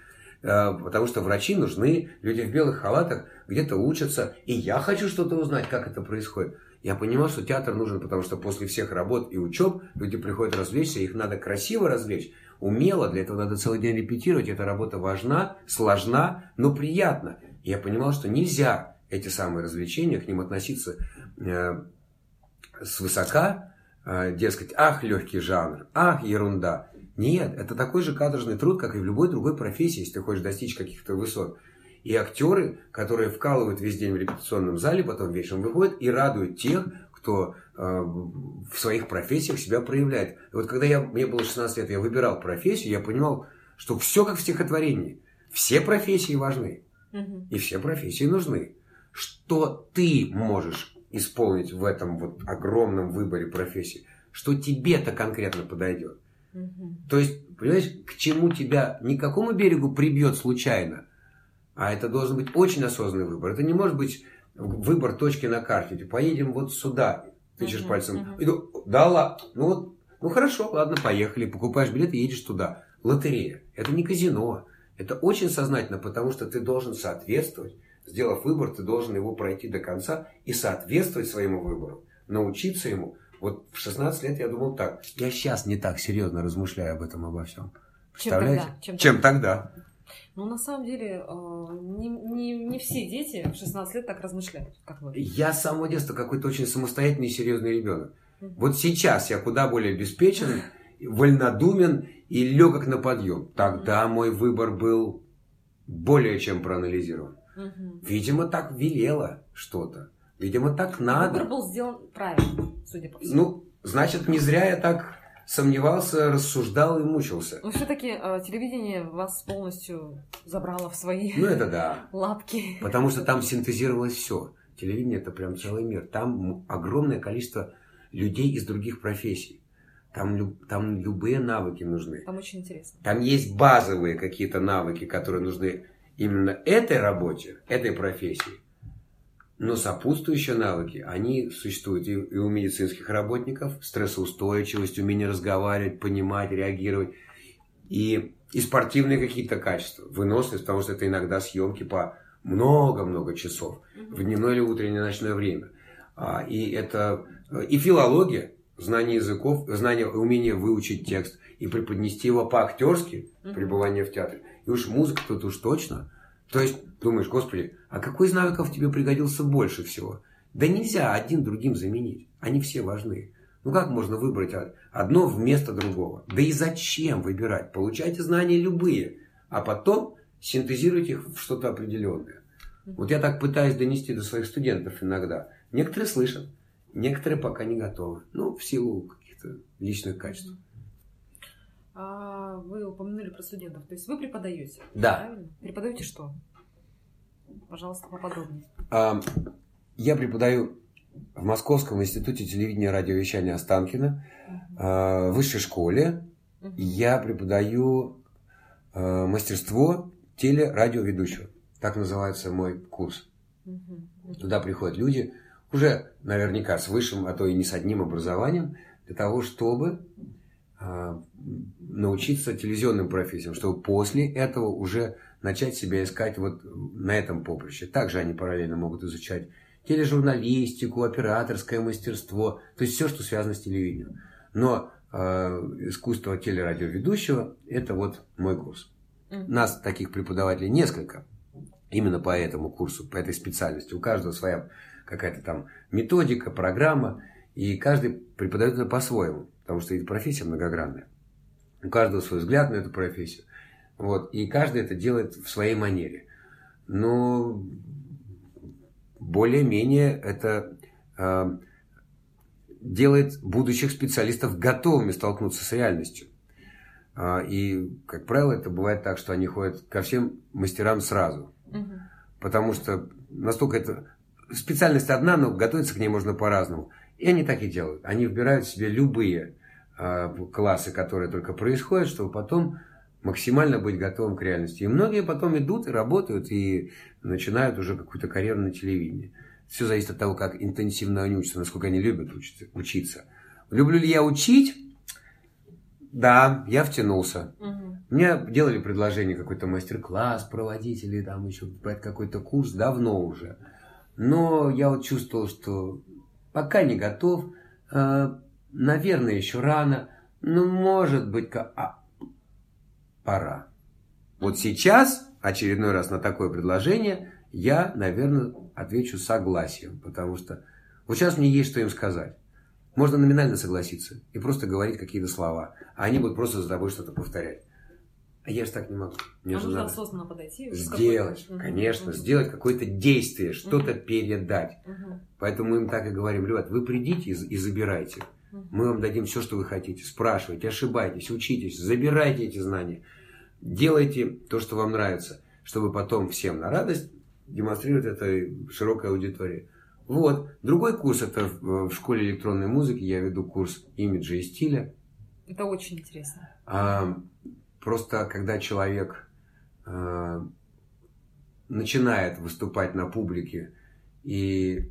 Э, потому что врачи нужны, люди в белых халатах где-то учатся. И я хочу что-то узнать, как это происходит. Я понимал, что театр нужен, потому что после всех работ и учеб люди приходят развлечься, их надо красиво развлечь умело, для этого надо целый день репетировать, эта работа важна, сложна, но приятна. Я понимал, что нельзя эти самые развлечения, к ним относиться э, свысока, э, дескать, ах, легкий жанр, ах, ерунда. Нет, это такой же каторжный труд, как и в любой другой профессии, если ты хочешь достичь каких-то высот. И актеры, которые вкалывают весь день в репетиционном зале, потом вечером выходят и радуют тех, кто э, в своих профессиях себя проявляет. И вот когда я, мне было 16 лет, я выбирал профессию, я понимал, что все как в стихотворении. Все профессии важны. И все профессии нужны. Что ты можешь исполнить в этом вот огромном выборе профессий? Что тебе-то конкретно подойдет? То есть, понимаешь, к чему тебя ни к какому берегу прибьет случайно, а это должен быть очень осознанный выбор. Это не может быть выбор точки на карте. Типа, поедем вот сюда. Тычешь uh-huh, пальцем. Uh-huh. Иду, да ладно. Ну вот, ну хорошо, ладно, поехали. Покупаешь билет и едешь туда. Лотерея. Это не казино. Это очень сознательно, потому что ты должен соответствовать. Сделав выбор, ты должен его пройти до конца и соответствовать своему выбору. Научиться ему. Вот в 16 лет я думал так. Я сейчас не так серьезно размышляю об этом, обо всем. Представляете? Чем тогда? Чем, Чем тогда?
Но на самом деле э, не, не, не все дети в 16 лет так размышляют, как вы.
Я с самого детства какой-то очень самостоятельный и серьезный ребенок. Вот сейчас я куда более обеспечен, вольнодумен и легок на подъем. Тогда мой выбор был более чем проанализирован. Видимо, так велело что-то. Видимо, так надо.
Выбор был сделан правильно, судя по всему.
Ну, значит, не зря я так сомневался, рассуждал и мучился.
Но все-таки э, телевидение вас полностью забрало в свои
ну, это да.
лапки.
Потому что там синтезировалось все. Телевидение это прям целый мир. Там огромное количество людей из других профессий. Там, там любые навыки нужны.
Там очень интересно.
Там есть базовые какие-то навыки, которые нужны именно этой работе, этой профессии. Но сопутствующие навыки, они существуют и, и у медицинских работников. Стрессоустойчивость, умение разговаривать, понимать, реагировать. И, и спортивные какие-то качества. Выносливость, потому что это иногда съемки по много-много часов. В дневное или утреннее ночное время. А, и это и филология, знание языков, знание, умение выучить текст и преподнести его по-актерски, пребывание в театре. И уж музыка тут уж точно. То есть думаешь, господи, а какой из навыков тебе пригодился больше всего? Да нельзя один другим заменить. Они все важны. Ну как можно выбрать одно вместо другого? Да и зачем выбирать? Получайте знания любые, а потом синтезируйте их в что-то определенное. Вот я так пытаюсь донести до своих студентов иногда. Некоторые слышат, некоторые пока не готовы. Ну, в силу каких-то личных качеств.
А вы упомянули про студентов. То есть вы преподаете?
Да.
Правильно? Преподаете что? Пожалуйста, поподробнее.
А, я преподаю в Московском институте телевидения и радиовещания Останкина, а, в высшей школе. Uh-huh. Я преподаю а, мастерство телерадиоведущего. Так называется мой курс. Uh-huh. Туда приходят люди, уже наверняка с высшим, а то и не с одним образованием, для того, чтобы научиться телевизионным профессиям, чтобы после этого уже начать себя искать вот на этом поприще. Также они параллельно могут изучать тележурналистику, операторское мастерство, то есть все, что связано с телевидением. Но э, искусство телерадиоведущего – это вот мой курс. Нас, таких преподавателей, несколько. Именно по этому курсу, по этой специальности. У каждого своя какая-то там методика, программа, и каждый преподает это по-своему, потому что эта профессия многогранная. У каждого свой взгляд на эту профессию. Вот, и каждый это делает в своей манере. Но более-менее это э, делает будущих специалистов готовыми столкнуться с реальностью. А, и, как правило, это бывает так, что они ходят ко всем мастерам сразу. Угу. Потому что настолько это... Специальность одна, но готовиться к ней можно по-разному. И они так и делают. Они выбирают себе любые э, классы, которые только происходят, чтобы потом максимально быть готовым к реальности. И многие потом идут и работают, и начинают уже какую-то карьеру на телевидении. Все зависит от того, как интенсивно они учатся, насколько они любят учиться. Люблю ли я учить? Да, я втянулся. Угу. Мне делали предложение какой-то мастер-класс проводить или там еще брать какой-то курс давно уже. Но я вот чувствовал, что пока не готов. Э, наверное, еще рано. Но может быть, а, пора. Вот сейчас, очередной раз на такое предложение, я, наверное, отвечу согласием, потому что вот сейчас мне есть что им сказать. Можно номинально согласиться и просто говорить какие-то слова, а они будут просто за тобой что-то повторять. А я же так не могу.
Мне а же нужно осознанно подойти.
Сделать, конечно, угу. сделать какое-то действие, что-то угу. передать. Угу. Поэтому мы им так и говорим, ребят, вы придите и, и забирайте. Угу. Мы вам дадим все, что вы хотите. Спрашивайте, ошибайтесь, учитесь, забирайте эти знания. Делайте то, что вам нравится, чтобы потом всем на радость демонстрировать это широкой аудитории. Вот. Другой курс это в, школе электронной музыки. Я веду курс имиджа и стиля.
Это очень интересно.
А, просто когда человек а, начинает выступать на публике и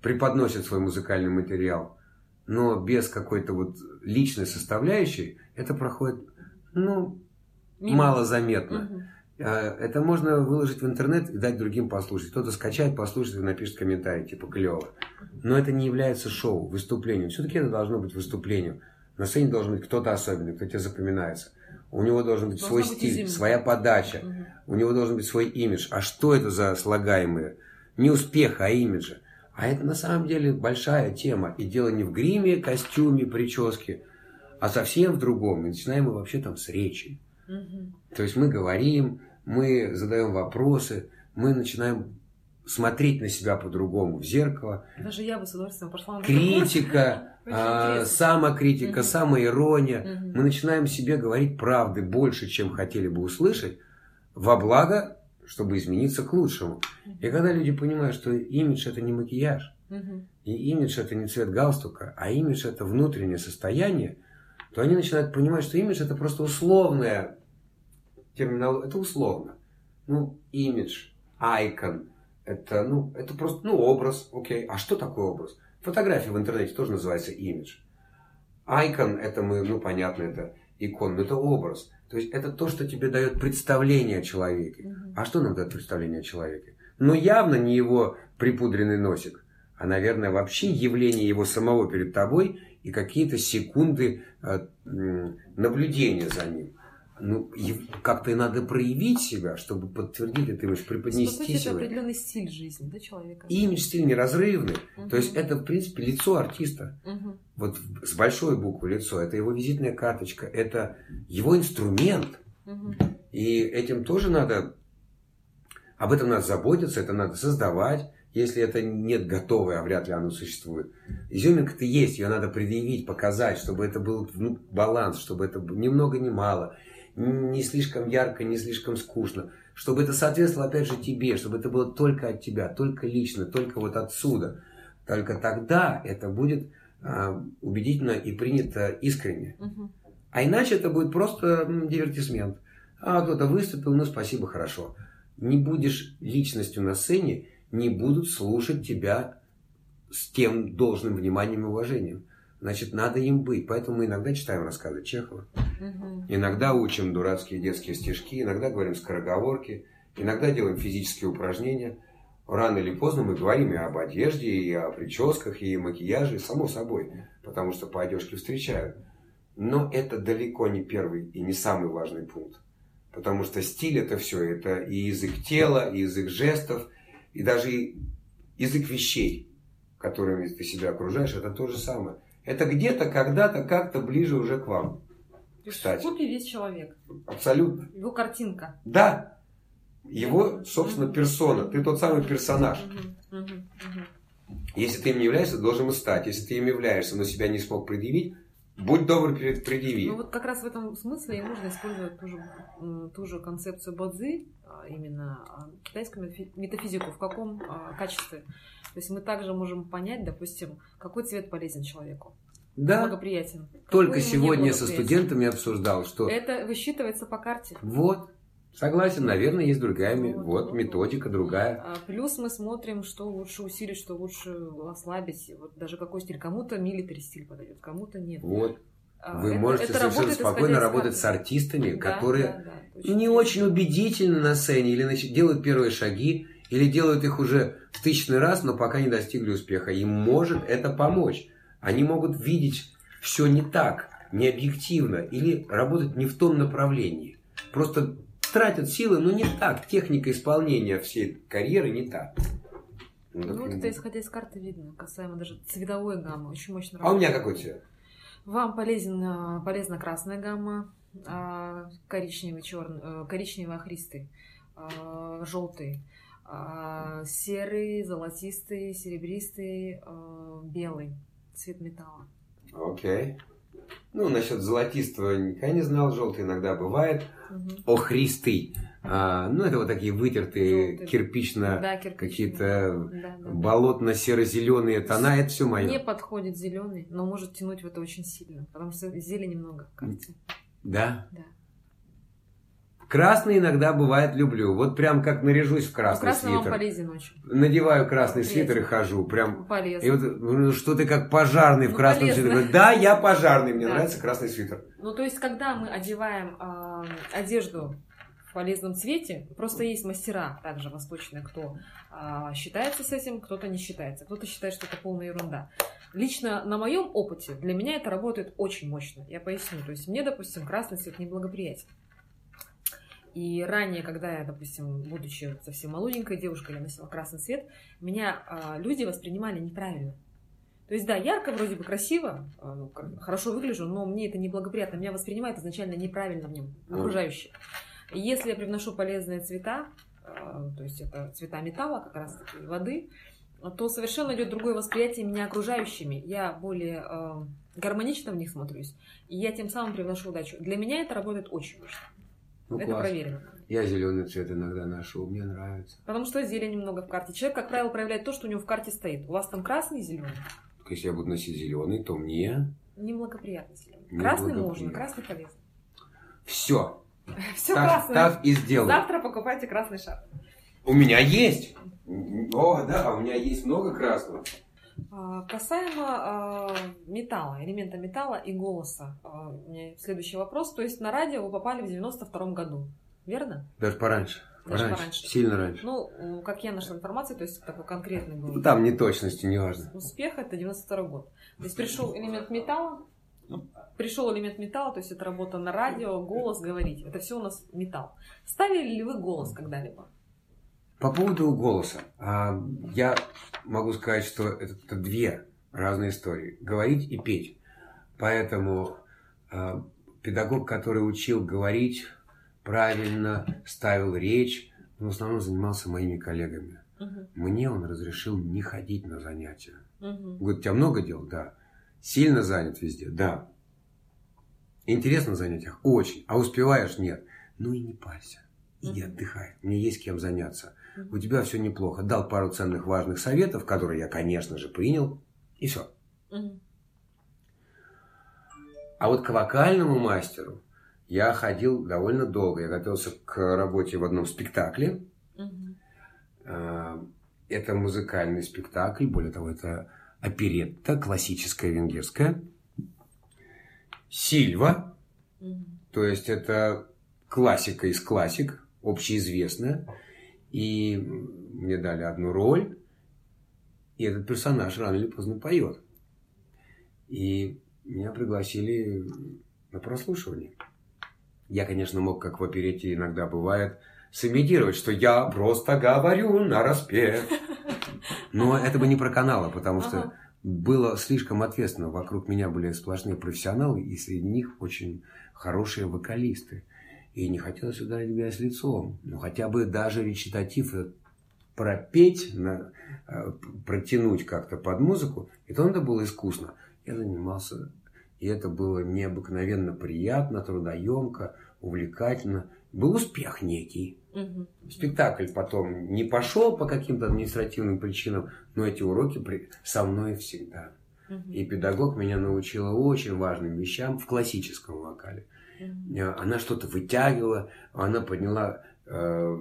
преподносит свой музыкальный материал, но без какой-то вот личной составляющей, это проходит, ну, Мимо. малозаметно. Угу. Это можно выложить в интернет и дать другим послушать. Кто-то скачает, послушает и напишет комментарий, типа клево. Но это не является шоу, выступлением. Все-таки это должно быть выступлением. На сцене должен быть кто-то особенный, кто тебе запоминается. У него должен быть Должна свой быть стиль, изюминка. своя подача. Угу. У него должен быть свой имидж. А что это за слагаемые? Не успех, а имиджа. А это на самом деле большая тема. И дело не в гриме, костюме, прическе, а совсем в другом. И начинаем мы вообще там с речи. То есть мы говорим, мы задаем вопросы, мы начинаем смотреть на себя по-другому в зеркало.
Даже я бы с удовольствием пошла
на Критика, а, самокритика, угу. самоирония. Угу. Мы начинаем себе говорить правды больше, чем хотели бы услышать, во благо, чтобы измениться к лучшему. Угу. И когда люди понимают, что имидж это не макияж, угу. и имидж это не цвет галстука, а имидж это внутреннее состояние, то они начинают понимать, что имидж это просто условная терминология, это условно. Ну, имидж, айкон, это, ну, это просто, ну, образ, окей. А что такое образ? Фотография в интернете тоже называется имидж. Айкон, это мы, ну, понятно, это икон, но это образ. То есть это то, что тебе дает представление о человеке. Угу. А что нам дает представление о человеке? Но явно не его припудренный носик, а, наверное, вообще явление его самого перед тобой и какие-то секунды э, наблюдения за ним. Ну, как-то и надо проявить себя, чтобы подтвердить это имидж, преподнести
себя. это определенный стиль жизни да, человека.
Имидж, стиль неразрывный. Угу. То есть это, в принципе, лицо артиста. Угу. Вот с большой буквы лицо. Это его визитная карточка. Это его инструмент. Угу. И этим тоже надо... Об этом надо заботиться, это надо создавать. Если это нет готовое, а вряд ли оно существует. Изюминка-то есть, ее надо предъявить, показать, чтобы это был ну, баланс, чтобы это ни много ни мало, не слишком ярко, не слишком скучно. Чтобы это соответствовало, опять же, тебе, чтобы это было только от тебя, только лично, только вот отсюда. Только тогда это будет а, убедительно и принято искренне. Угу. А иначе это будет просто дивертисмент. А кто-то выступил, ну спасибо, хорошо. Не будешь личностью на сцене, не будут слушать тебя с тем должным вниманием и уважением. Значит, надо им быть. Поэтому мы иногда читаем рассказы Чехова. Угу. Иногда учим дурацкие детские стишки, иногда говорим скороговорки, иногда делаем физические упражнения. Рано или поздно мы говорим и об одежде, и о прическах, и о макияже, само собой, потому что по одежке встречают. Но это далеко не первый и не самый важный пункт. Потому что стиль это все, это и язык тела, и язык жестов, и даже язык вещей, которыми ты себя окружаешь, это то же самое. Это где-то, когда-то, как-то ближе уже к вам.
Кстати. В купе весь человек.
Абсолютно.
Его картинка.
Да. Его, собственно, персона. Ты тот самый персонаж. Если ты им не являешься, должен им стать. Если ты им являешься, но себя не смог предъявить, будь добр, предъяви.
Ну вот как раз в этом смысле и нужно использовать ту же, ту же концепцию Бадзи, именно а, китайскую метафизику, в каком а, качестве. То есть мы также можем понять, допустим, какой цвет полезен человеку.
Да.
Благоприятен.
Только сегодня со студентами обсуждал, что...
Это высчитывается по карте.
Вот. Согласен, наверное, есть другая вот, вот, методика, другая.
А, плюс мы смотрим, что лучше усилить, что лучше ослабить. Вот даже какой стиль. Кому-то милитари стиль подойдет, кому-то нет.
Вот. А, Вы это, можете это совершенно спокойно работать с артистами, да, которые да, да, не очень убедительны на сцене, или значит, делают первые шаги, или делают их уже в тысячный раз, но пока не достигли успеха. Им может это помочь. Они могут видеть все не так, не объективно, или работать не в том направлении. Просто тратят силы, но не так. Техника исполнения всей карьеры не так.
Ну, ну вот это исходя из карты видно, касаемо даже цветовой гаммы. Очень мощно
работает. А у меня какой цвет?
Вам полезен, э, полезна красная гамма, а, коричневый, черный, э, коричневый охристый, а, желтый, а, серый, золотистый, серебристый, белый цвет металла.
Окей. Okay. Ну, насчет золотистого я не знал, желтый иногда бывает. Угу. Охристый. А, ну, это вот такие вытертые Желтый. кирпично да, какие-то да, да, болотно-серо-зеленые тона. Это все мое.
Не подходит зеленый, но может тянуть в это очень сильно, потому что зелени много в карте.
Да?
Да.
Красный иногда бывает люблю. Вот прям как наряжусь в красный
красный
свитер.
Полезен очень.
Надеваю красный полезен. свитер и хожу. Прям.
Полезно.
И вот ну, что ты как пожарный ну, в красном полезно. свитере. Да, я пожарный, мне да. нравится красный свитер.
Ну, то есть, когда мы одеваем э, одежду в полезном цвете, просто есть мастера также восточные, кто э, считается с этим, кто-то не считается. Кто-то считает, что это полная ерунда. Лично на моем опыте для меня это работает очень мощно. Я поясню. То есть мне, допустим, красный цвет неблагоприятен. И ранее, когда я, допустим, будучи совсем молоденькой девушкой, я носила красный цвет, меня э, люди воспринимали неправильно. То есть, да, ярко, вроде бы красиво, э, хорошо выгляжу, но мне это неблагоприятно. Меня воспринимают изначально неправильно в нем, окружающие. И если я привношу полезные цвета, э, то есть это цвета металла, как раз таки воды, то совершенно идет другое восприятие меня окружающими. Я более э, гармонично в них смотрюсь, и я тем самым привношу удачу. Для меня это работает очень мощно. Ну, это класс. проверено.
Я зеленый цвет иногда ношу, мне нравится.
Потому что зелени много в карте. Человек, как правило, проявляет то, что у него в карте стоит. У вас там красный и зеленый?
Так если я буду носить зеленый, то мне...
Неблагоприятно зеленый. Красный можно, красный полезен.
Все.
Все красное.
Так и сделай.
Завтра покупайте красный шар.
У меня есть. О, да, у меня есть много красного.
А, касаемо э, металла, элемента металла и голоса, э, у меня следующий вопрос. То есть на радио вы попали в 92 году, верно?
Даже пораньше. Даже пораньше. пораньше. Сильно раньше.
Ну, как я нашла информацию, то есть такой конкретный был.
Ну, там не точности, не важно.
Успех это 92 год. То есть пришел элемент металла, пришел элемент металла, то есть это работа на радио, голос, говорить. Это все у нас металл. Ставили ли вы голос когда-либо?
По поводу голоса. А, я могу сказать, что это две разные истории. Говорить и петь. Поэтому а, педагог, который учил говорить правильно, ставил речь, он в основном занимался моими коллегами. Угу. Мне он разрешил не ходить на занятия. Угу. Говорит, у тебя много дел? Да. Сильно занят везде? Да. Интересно на занятиях? Очень. А успеваешь? Нет. Ну и не парься. Иди угу. отдыхай. Мне есть кем заняться у тебя все неплохо. Дал пару ценных важных советов, которые я, конечно же, принял, и все. А вот к вокальному мастеру я ходил довольно долго. Я готовился к работе в одном спектакле. А, это музыкальный спектакль, более того, это оперетта, классическая венгерская. Сильва, то есть это классика из классик, общеизвестная. И мне дали одну роль, и этот персонаж рано или поздно поет. И меня пригласили на прослушивание. Я, конечно, мог, как в оперете иногда бывает, сымитировать, что я просто говорю на распев. Но это бы не про каналы, потому что
Ага.
было слишком ответственно. Вокруг меня были сплошные профессионалы, и среди них очень хорошие вокалисты. И не хотелось ударить грязь лицом. Ну, хотя бы даже речитатив пропеть, на- э, протянуть как-то под музыку, и то надо было искусно. Я занимался, и это было необыкновенно приятно, трудоемко, увлекательно. Был успех некий.
Мгм.
Спектакль потом не пошел по каким-то административным причинам, но эти уроки при- со мной всегда.
Мгм.
И педагог меня научила очень важным вещам в классическом вокале. Э, Она что-то вытягивала, она подняла э,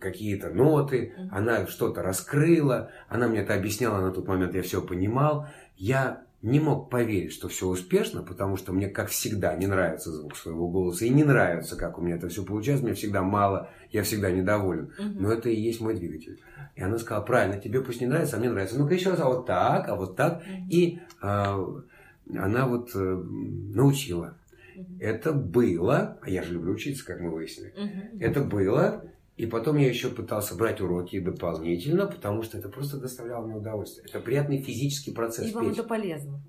какие-то ноты,
Мгм.
она что-то раскрыла, она мне это объясняла, на тот момент я все понимал. Я не мог поверить, что все успешно, потому что мне, как всегда, не нравится звук своего голоса, и не нравится, как у меня это все получается, мне всегда мало, я всегда недоволен.
Мгм.
Но это и есть мой двигатель. И она сказала, правильно, тебе пусть не нравится, а мне нравится. Ну-ка еще раз, а вот так, а вот так.
Мгм.
И а, она вот э, научила. Это было, а я же люблю учиться, как мы выяснили.
Мгм.
Это было, и потом я еще пытался брать уроки дополнительно, потому что это просто доставляло мне удовольствие. Это приятный физический процесс
И вам
петь.
это полезно.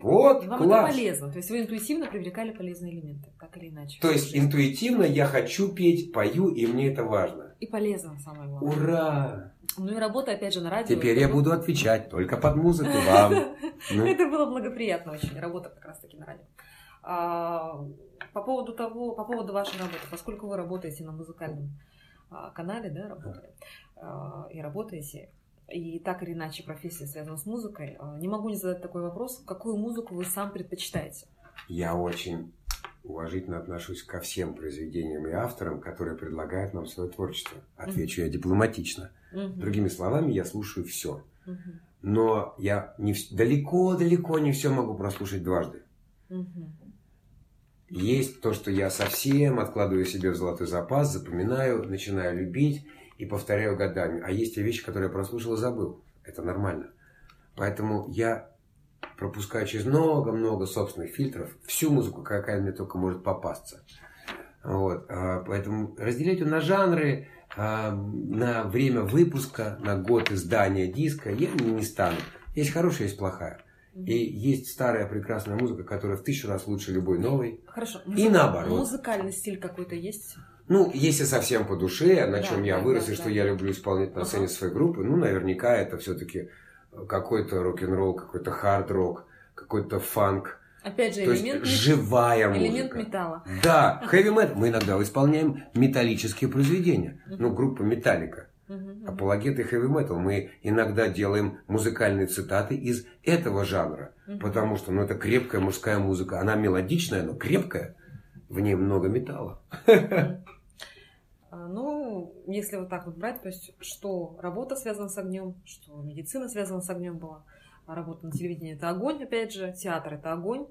Вот,
И вам
класс!
это полезно. То есть вы интуитивно привлекали полезные элементы, так или иначе.
То есть интуитивно я хочу петь, пою, и мне это важно.
И полезно, самое главное.
Ура!
Ну и работа, опять же, на радио.
Теперь я буду отвечать только под музыку вам. Ну,
Это было благоприятно очень, работа как раз-таки на радио. А, По поводу того, по поводу вашей работы, поскольку вы работаете на музыкальном а, канале, да, работали, а, и работаете, и так или иначе профессия связана с музыкой, а, не могу не задать такой вопрос, какую музыку вы сам предпочитаете?
Я очень уважительно отношусь ко всем произведениям и авторам, которые предлагают нам свое творчество. Отвечу я дипломатично.
Мгм.
Другими словами, я слушаю все.
Мгм.
Но я не далеко-далеко не все могу прослушать дважды.
Мгм.
Есть то, что я совсем откладываю себе в золотой запас, запоминаю, начинаю любить и повторяю годами. А есть те вещи, которые я прослушал и забыл. Это нормально. Поэтому я пропускаю через много-много собственных фильтров всю музыку, какая мне только может попасться. Вот. а, Поэтому разделять ее на жанры, а, на время выпуска, на год издания диска я не не стану. Есть хорошая, есть плохая. И есть старая прекрасная музыка, которая в тысячу раз лучше любой новой.
Хорошо.
И наоборот.
Музыкальный стиль какой-то есть?
Ну, если совсем по душе, на
Да,
чем я
да,
вырос
да,
и что
да.
я люблю исполнять на
Ага.
сцене своей группы, ну, наверняка это все-таки какой-то рок-н-ролл, какой-то хард-рок, какой-то фанк.
Опять же,
То есть
элемент,
живая
элемент
музыка.
металла.
Да, хэви метал. Мы иногда исполняем металлические произведения. Ну, группа Металлика. Апологеты хэви метал. Мы иногда делаем музыкальные цитаты из этого жанра. Потому что, ну, это крепкая мужская музыка. Она мелодичная, но крепкая. В ней много металла.
А, Ну, если вот так вот брать, то есть, что работа связана с огнем, что медицина связана с огнем была, а работа на телевидении это огонь, опять же, театр это огонь,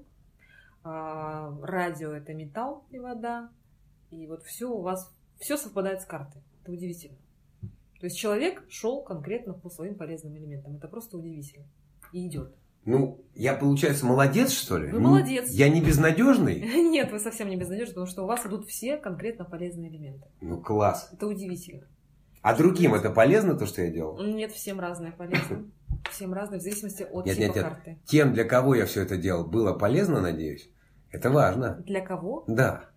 а, радио это металл и вода, и вот все у вас, все совпадает с картой. Это удивительно. То есть человек шел конкретно по своим полезным элементам. Это просто удивительно. И идет.
Ну, я, получается, молодец, что ли?
Вы молодец.
Я не безнадежный?
Нет, вы совсем не безнадежны, потому что у вас идут все конкретно полезные элементы.
Ну, класс.
Это удивительно.
А другим это полезно, то, что я делал?
Нет, всем разное полезно. Всем разное, в зависимости от
Нет,
типа
нет, нет.
карты.
Тем, для кого я все это делал, было полезно, надеюсь? Это важно.
Для кого?
Да.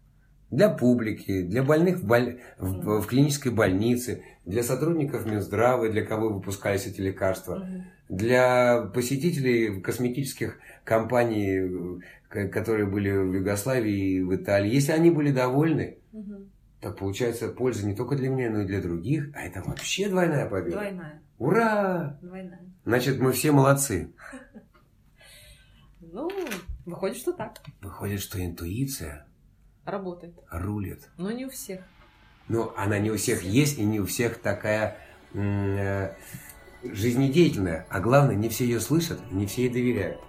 Для публики, для больных в, боль- в- в клинической больнице, для сотрудников Минздрава, для кого выпускались эти лекарства, для посетителей косметических компаний, э, ко- которые были в Югославии и в Италии. Если они были довольны,
Мгм.
так получается польза не только для меня, но и для других. А это вообще двойная победа.
Двойная.
Ура!
Двойная.
Значит, мы все молодцы.
Ну, выходит, что так.
Выходит, что интуиция
Работает.
рулит.
Но не у всех.
Но она не у всех есть, и не у всех такая э, жизнедеятельная. А главное, не все ее слышат, не все ей доверяют.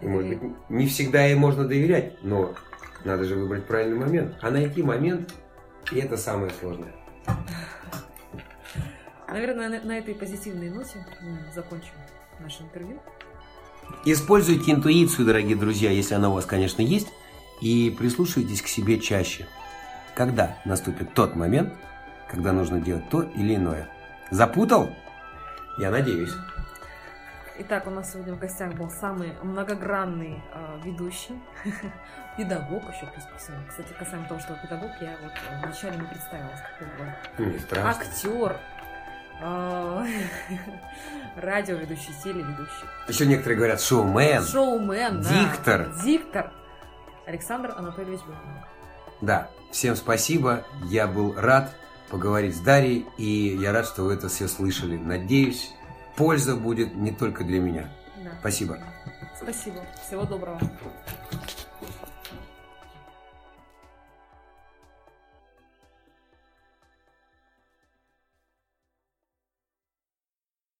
И, может быть, не всегда ей можно доверять, но надо же выбрать правильный момент. А найти момент, и это самое сложное.
Наверное, на, на этой позитивной ноте мы закончим наше интервью.
Используйте интуицию, дорогие друзья, если она у вас, конечно, есть, и прислушивайтесь к себе чаще. Когда наступит тот момент, когда нужно делать то или иное. Запутал? Я надеюсь.
Итак, у нас сегодня в гостях был самый многогранный э, ведущий, педагог еще плюс ко всему. Кстати, касаемо того, что педагог, я вот э, вначале не представилась, вы
Не страшно.
актер, э, радиоведущий, телеведущий,
Еще некоторые говорят шоумен.
шоумен, да.
Диктор.
Диктор. Александр Анатольевич Буханов.
Да, всем спасибо. Я был рад поговорить с Дарьей, и я рад, что вы это все слышали. Надеюсь, польза будет не только для меня.
Да.
Спасибо.
Спасибо. Всего доброго.